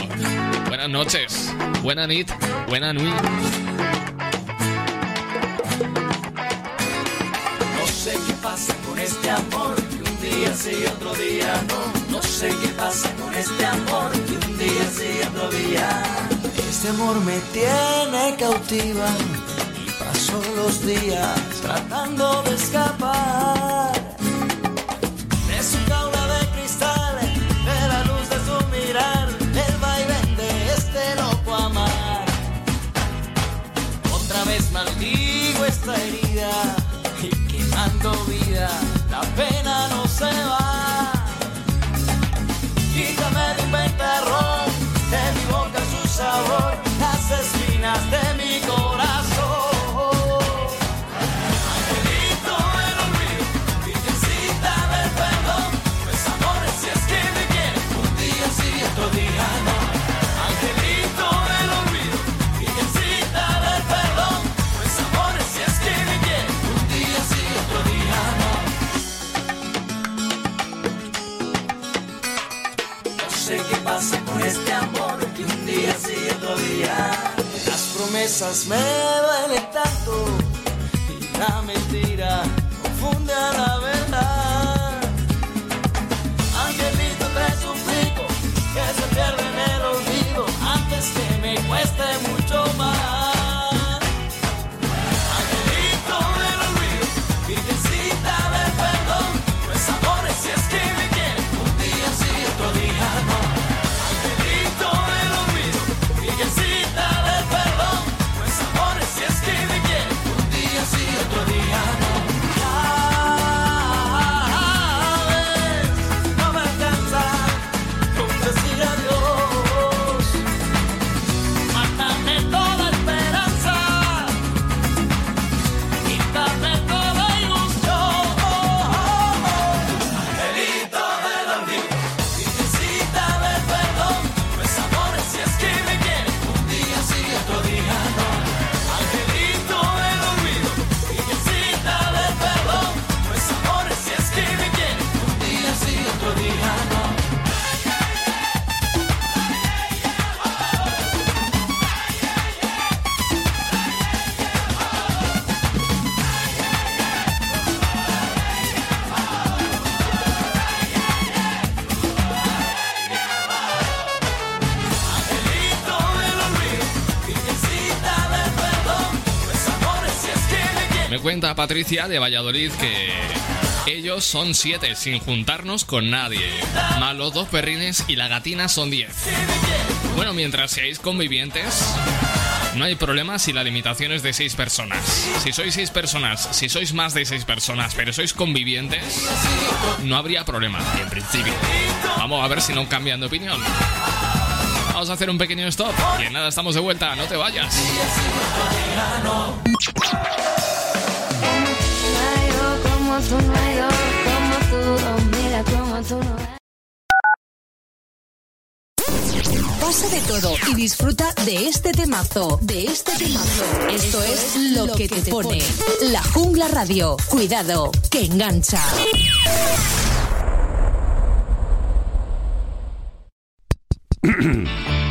buenas noches, buena nit, buena nuit. Sí otro día no. No sé qué pasa con este amor, que un día sí otro día. Este amor me tiene cautiva y paso los días tratando de escapar de su jaula de cristal, de la luz de su mirar, del vaivén de este loco amar. Otra vez maldigo esta herida y quemando vida, sabor, las espinas de mi corazón. Promesas me duelen tanto y la mentira confunde a la verdad. Angelito, te suplico que se pierda en el olvido antes que me cueste Patricia de Valladolid que ellos son siete sin juntarnos con nadie. Más los dos perrines y la gatina son diez. Bueno, mientras seáis convivientes, no hay problema si la limitación es de seis personas. Si sois seis personas, si sois más de seis personas, pero sois convivientes, no habría problema, en principio. Vamos a ver si no cambian de opinión. Vamos a hacer un pequeño stop. Y en nada, estamos de vuelta, no te vayas. Como tú no hay otro, como tú, mira como tú no hay. Pasa de todo y disfruta de este temazo, de este temazo. Esto es lo que te pone. La Jungla Radio. Cuidado, que engancha.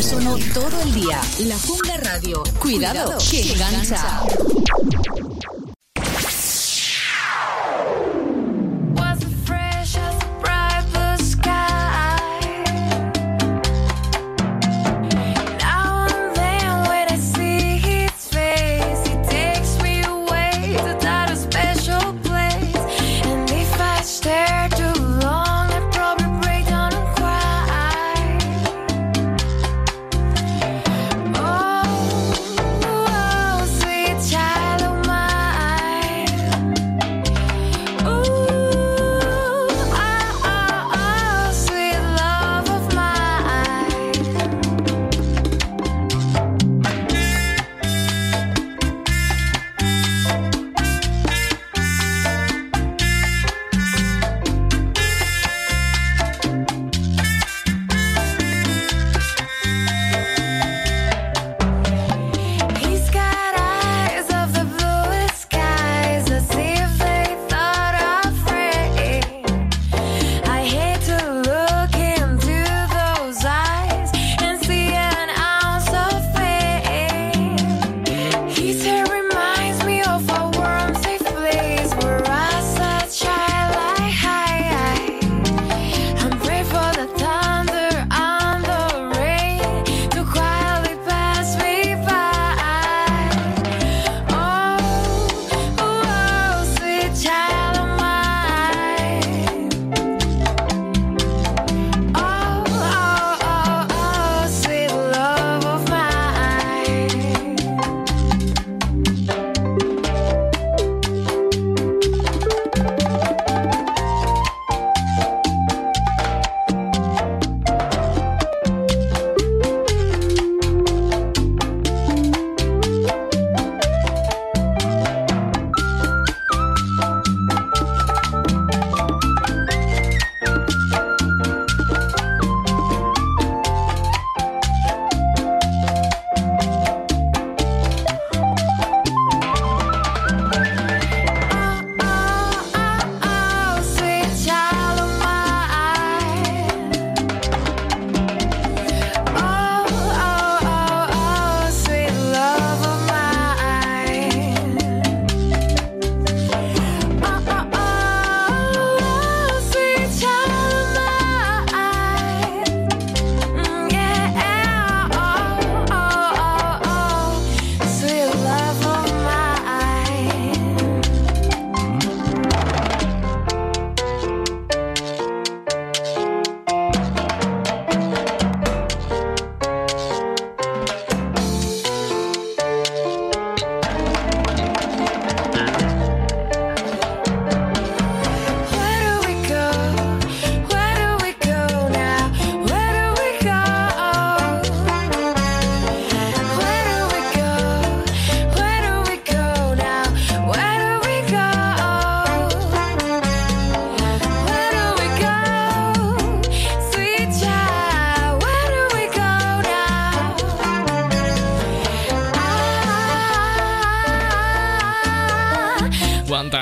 uno todo el día. La Jungla Radio. Cuidado, que engancha.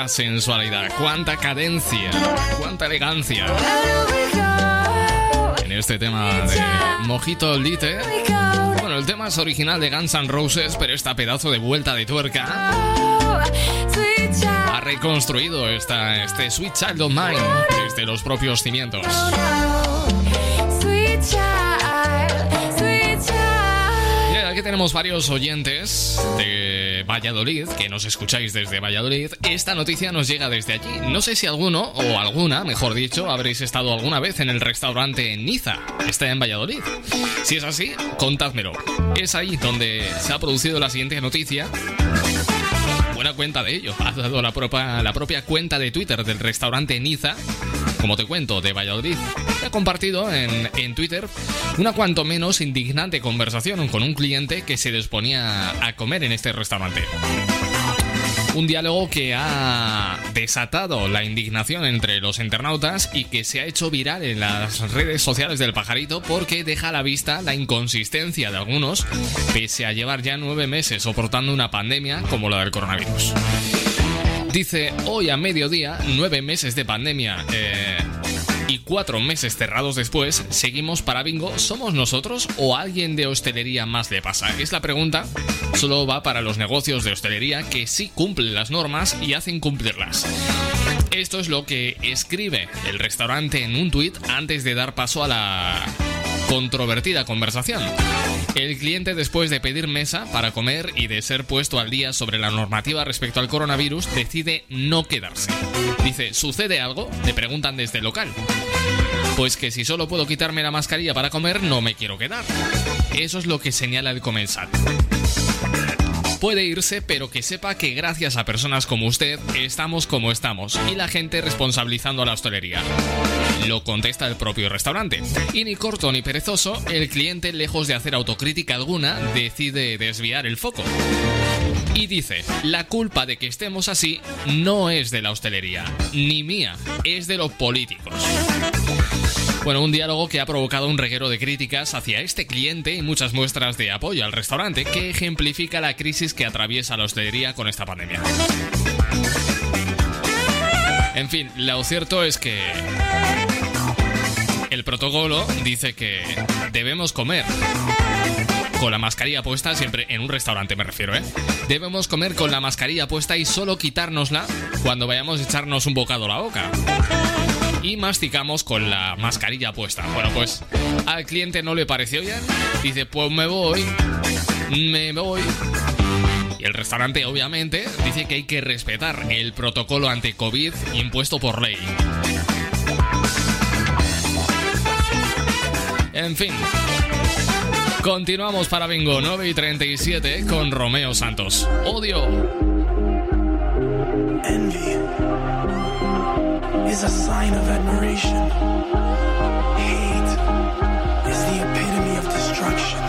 Sensualidad, cuánta cadencia, cuánta elegancia. En este tema de Mojito Lite. Bueno, el tema es original de Guns N' Roses, pero esta pedazo de vuelta de tuerca ha reconstruido esta, este Sweet Child of Mine desde los propios cimientos. Aquí tenemos varios oyentes de Valladolid, que nos escucháis desde Valladolid. Esta noticia nos llega desde allí. No sé si alguno, o alguna, mejor dicho, habréis estado alguna vez en el restaurante Niza. Está en Valladolid. Si es así, contádmelo. Es ahí donde se ha producido la siguiente noticia. Buena cuenta de ello. Ha dado la propia, la propia cuenta de Twitter del restaurante Niza, como te cuento, de Valladolid. Ha compartido en, en Twitter una cuanto menos indignante conversación con un cliente que se disponía a comer en este restaurante. Un diálogo que ha desatado la indignación entre los internautas y que se ha hecho viral en las redes sociales del pajarito porque deja a la vista la inconsistencia de algunos, pese a llevar ya nueve meses soportando una pandemia como la del coronavirus. Dice, hoy a mediodía, nueve meses de pandemia. eh, Y cuatro meses cerrados después, seguimos para bingo. ¿Somos nosotros o alguien de hostelería más le pasa? Es la pregunta. Solo va para los negocios de hostelería que sí cumplen las normas y hacen cumplirlas. Esto es lo que escribe el restaurante en un tuit antes de dar paso a la controvertida conversación. El cliente, después de pedir mesa para comer y de ser puesto al día sobre la normativa respecto al coronavirus, decide no quedarse. Dice, ¿sucede algo? Le preguntan desde el local. Pues que si solo puedo quitarme la mascarilla para comer, no me quiero quedar. Eso es lo que señala el comensal. Puede irse, pero que sepa que gracias a personas como usted estamos como estamos y la gente responsabilizando a la hostelería. Lo contesta el propio restaurante. Y ni corto ni perezoso, el cliente, lejos de hacer autocrítica alguna, decide desviar el foco. Y dice, la culpa de que estemos así no es de la hostelería, ni mía, es de los políticos. Bueno, un diálogo que ha provocado un reguero de críticas hacia este cliente y muchas muestras de apoyo al restaurante que ejemplifica la crisis que atraviesa la hostelería con esta pandemia. En fin, lo cierto es que el protocolo dice que debemos comer con la mascarilla puesta, siempre en un restaurante me refiero, ¿eh? Debemos comer con la mascarilla puesta y solo quitárnosla cuando vayamos a echarnos un bocado a la boca. Y masticamos con la mascarilla puesta. Bueno, pues al cliente no le pareció bien. Dice, pues me voy. Me voy. Y el restaurante, obviamente, dice que hay que respetar el protocolo ante COVID impuesto por ley. En fin. Continuamos para Bingo 9 y 37 con Romeo Santos. Odio. Is a sign of admiration. Hate is the epitome of destruction.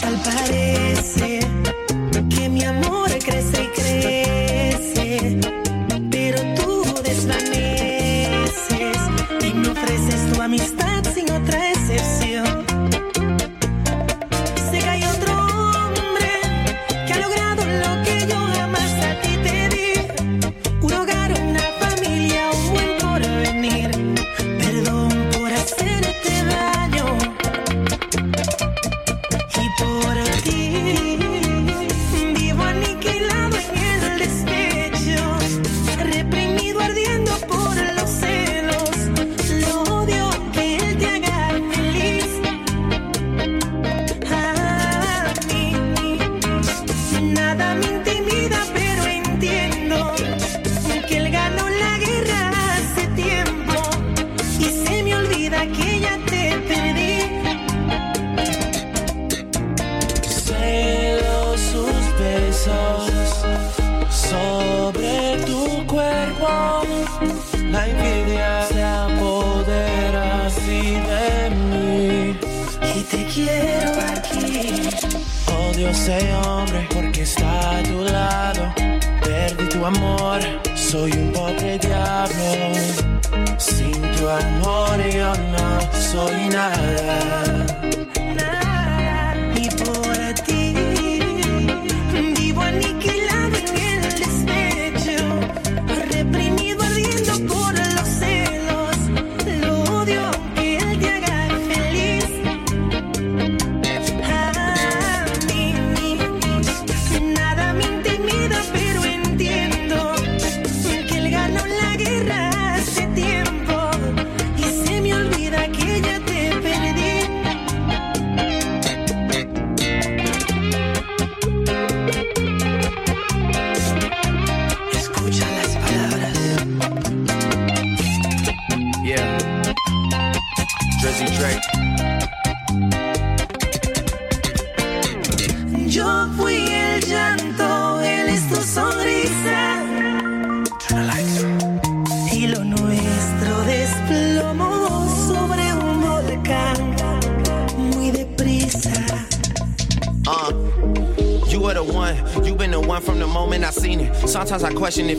Tal parece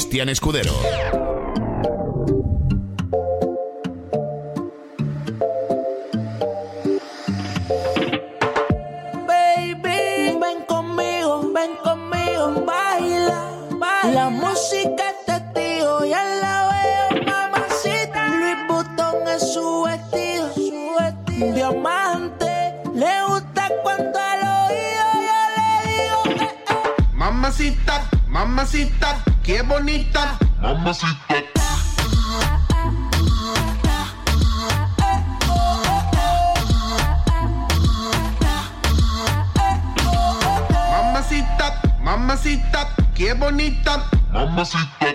Cristian Escudero. mamita. Mamacita.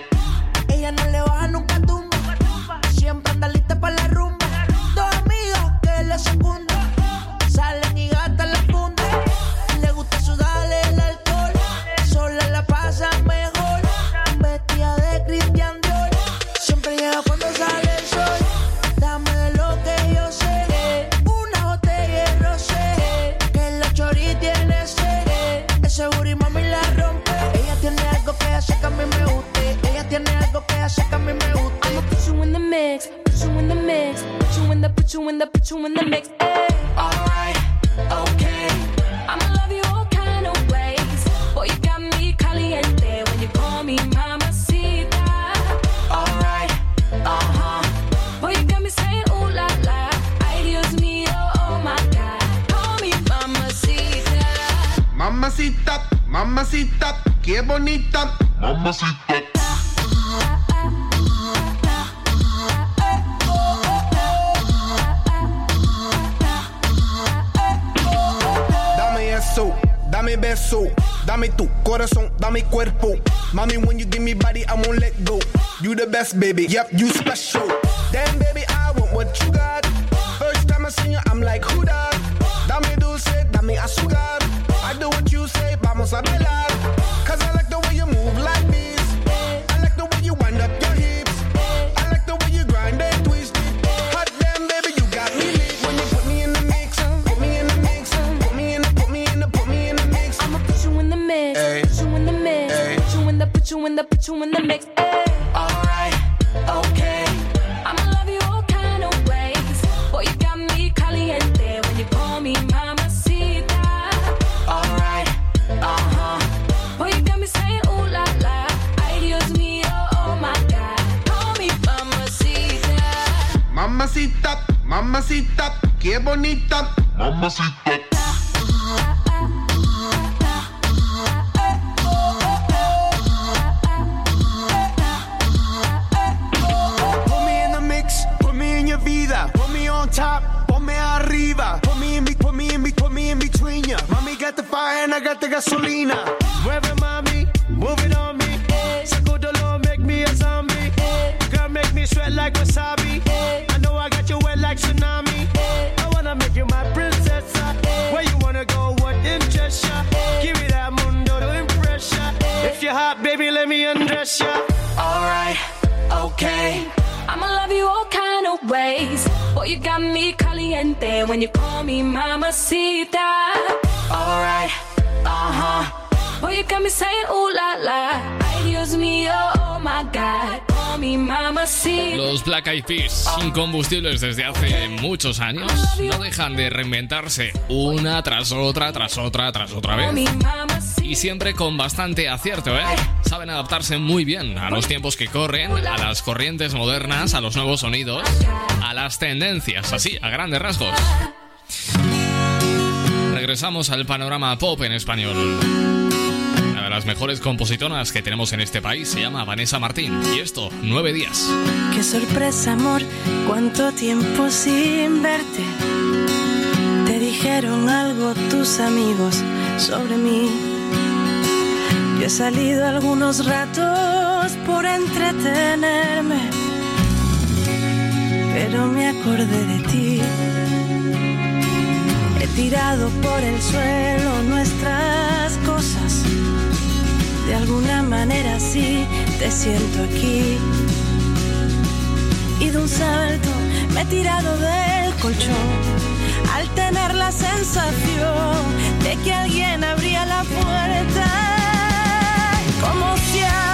Incombustibles desde hace muchos años, no dejan de reinventarse una tras otra, tras otra, tras otra vez. Y siempre con bastante acierto, ¿eh? Saben adaptarse muy bien a los tiempos que corren, a las corrientes modernas, a los nuevos sonidos, a las tendencias, así, a grandes rasgos. Regresamos al panorama pop en español. Una de las mejores compositoras que tenemos en este país se llama Vanessa Martín. Y esto, nueve días. Qué sorpresa, amor, cuánto tiempo sin verte. Te dijeron algo tus amigos sobre mí. Yo he salido algunos ratos por entretenerme, pero me acordé de ti. He tirado por el suelo nuestras cosas. De alguna manera sí te siento aquí y de un salto me he tirado del colchón al tener la sensación de que alguien abría la puerta. ¿Cómo se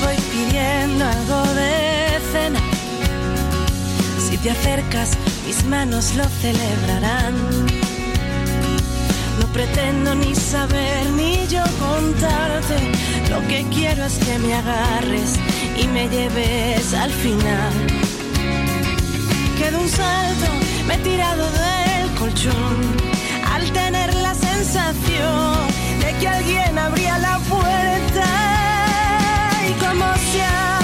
voy pidiendo algo de cena. Si te acercas, mis manos lo celebrarán. No pretendo ni saber ni yo contarte. Lo que quiero es que me agarres y me lleves al final. Que de un salto me he tirado del colchón al tener la sensación de que alguien abría la puerta. Y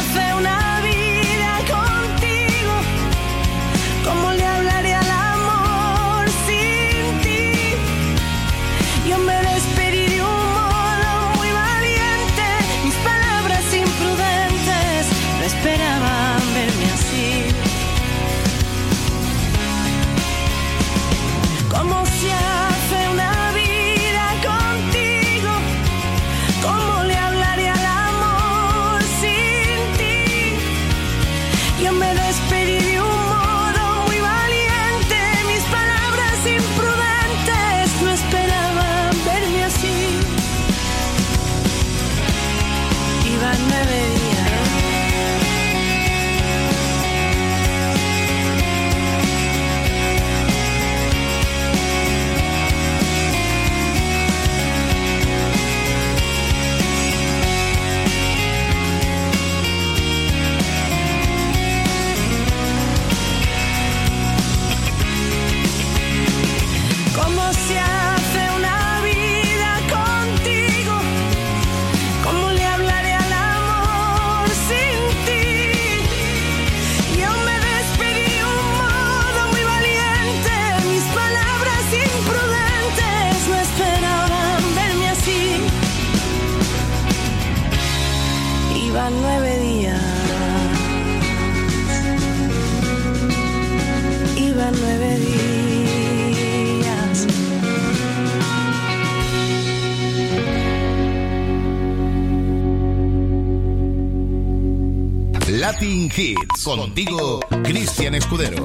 Latin Hits. Contigo, Cristian Escudero.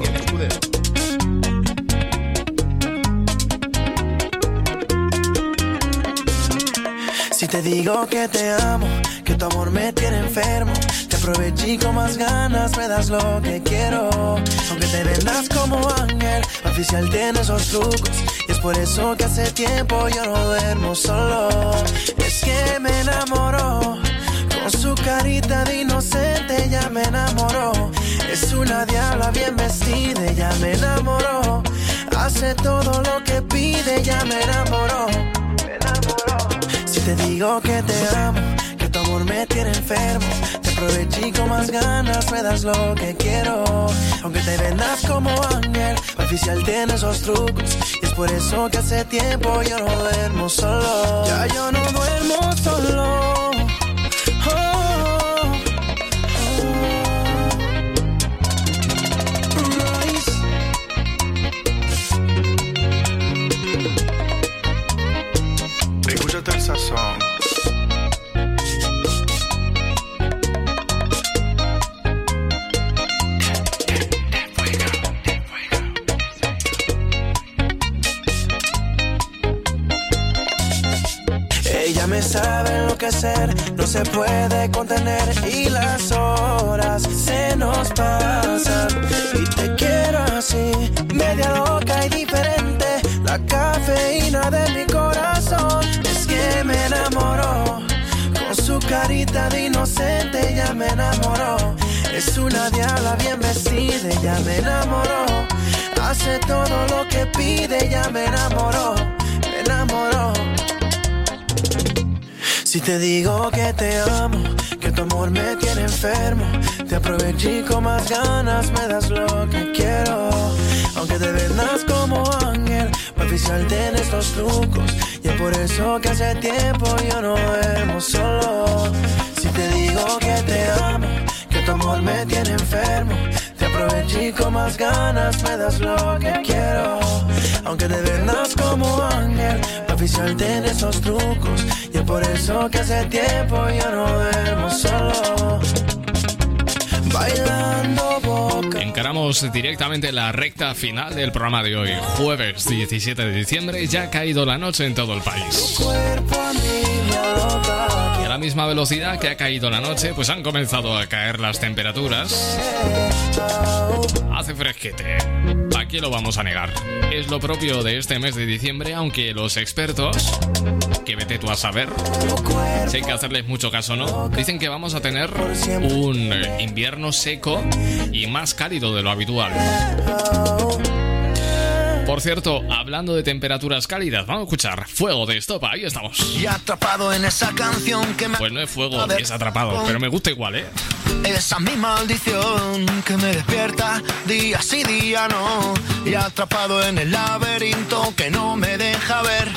Si te digo que te amo, que tu amor me tiene enfermo, te aproveché con más ganas me das lo que quiero. Aunque te vendas como ángel, oficial tiene esos trucos. Y es por eso que hace tiempo yo no duermo solo. Es que me enamoró, su carita de inocente ya me enamoró. Es una diabla bien vestida, ya me enamoró. Hace todo lo que pide, ya me enamoró. Me enamoró. Si te digo que te amo, que tu amor me tiene enfermo, te aproveché con más ganas me das lo que quiero. Aunque te vendas como ángel, oficial tiene esos trucos. Y es por eso que hace tiempo yo no duermo solo. Ya yo no duermo solo. No se puede contener y las horas se nos pasan. Y te quiero así, media loca y diferente. La cafeína de mi corazón es que me enamoró. Con su carita de inocente ya me enamoró. Es una diabla bien vestida, ya me enamoró. Hace todo lo que pide, ya me enamoró, me enamoró. Si te digo que te amo, que tu amor me tiene enfermo, te aproveché con más ganas, me das lo que quiero. Aunque te vendas como ángel, para oficiarte en estos trucos. Y es por eso que hace tiempo yo no duermo solo. Si te digo que te amo, que tu amor me tiene enfermo, te aproveché con más ganas, me das lo que quiero. Aunque te vendas como ángel, para oficiarte en esos trucos. Y es por eso que hace tiempo yo no duermo solo. Bailando boca. Encaramos directamente la recta final del programa de hoy, jueves 17 de diciembre, ya ha caído la noche en todo el país. Cuerpo a mí me aloca. A la misma velocidad que ha caído la noche, pues han comenzado a caer las temperaturas. Hace fresquete. ¿A qué lo vamos a negar? Es lo propio de este mes de diciembre, aunque los expertos, que vete tú a saber, si que hacerles mucho caso, ¿no? Dicen que vamos a tener un invierno seco y más cálido de lo habitual. Por cierto, hablando de temperaturas cálidas, vamos a escuchar Fuego de Estopa, ahí estamos. Y atrapado en esa canción que me Pues no es fuego, es atrapado, pero me gusta igual, ¿eh? Esa mi maldición que me despierta día sí día no y atrapado en el laberinto que no me deja ver.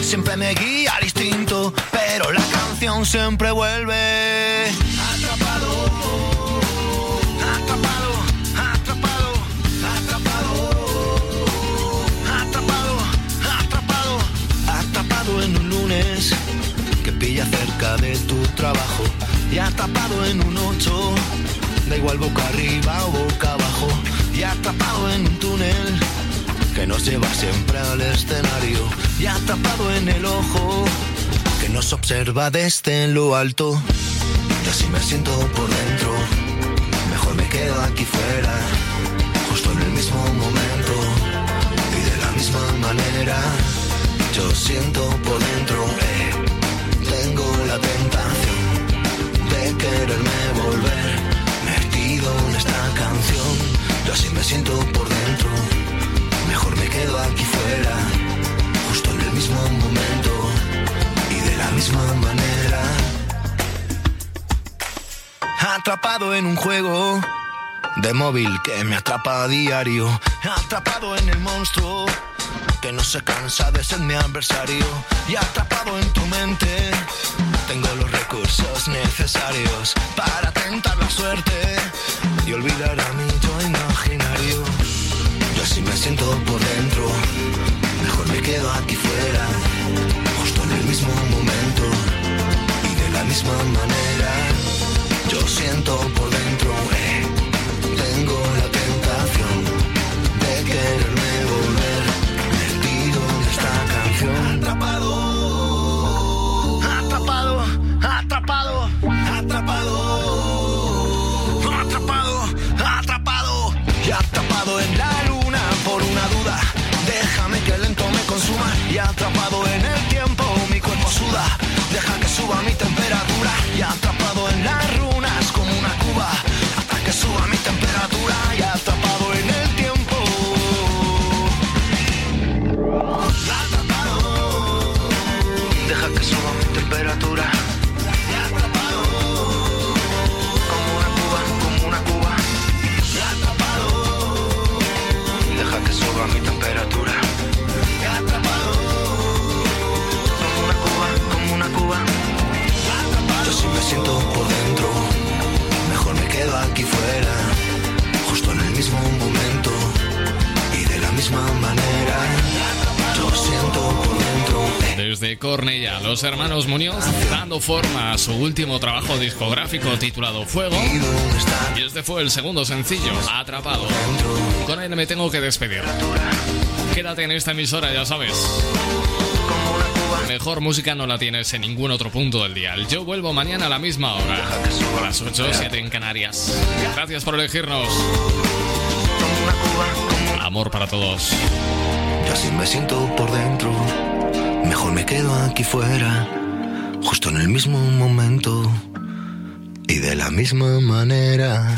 Siempre me guía al instinto, pero la canción siempre vuelve. Atrapado, atrapado, atrapado en un ocho, da igual boca arriba o boca abajo. Y atrapado en un túnel que nos lleva siempre al escenario. Y atrapado en el ojo que nos observa desde lo alto. Y así me siento por dentro. Mejor me quedo aquí fuera justo en el mismo momento. Y de la misma manera yo siento por dentro. Eh, tengo la de quererme volver. Metido en esta canción yo así me siento por dentro. Mejor me quedo aquí fuera justo en el mismo momento y de la misma manera. Atrapado en un juego de móvil que me atrapa a diario. Atrapado en el monstruo que no se cansa de ser mi adversario. Y atrapado en tu mente tengo los necesarios para tentar la suerte y olvidar a mi yo imaginario. Yo así me siento por dentro mejor me quedo aquí fuera justo en el mismo momento y de la misma manera. Yo siento por dentro de Cornella. Los hermanos Muñoz dando forma a su último trabajo discográfico titulado Fuego. Y este fue el segundo sencillo, Atrapado. Con él me tengo que despedir. Quédate en esta emisora, ya sabes. Mejor música no la tienes en ningún otro punto del día. Yo vuelvo mañana a la misma hora. A las 8, 7 en Canarias. Gracias por elegirnos. Amor para todos. Yo así me siento por dentro Mejor me quedo aquí fuera, justo en el mismo momento y de la misma manera.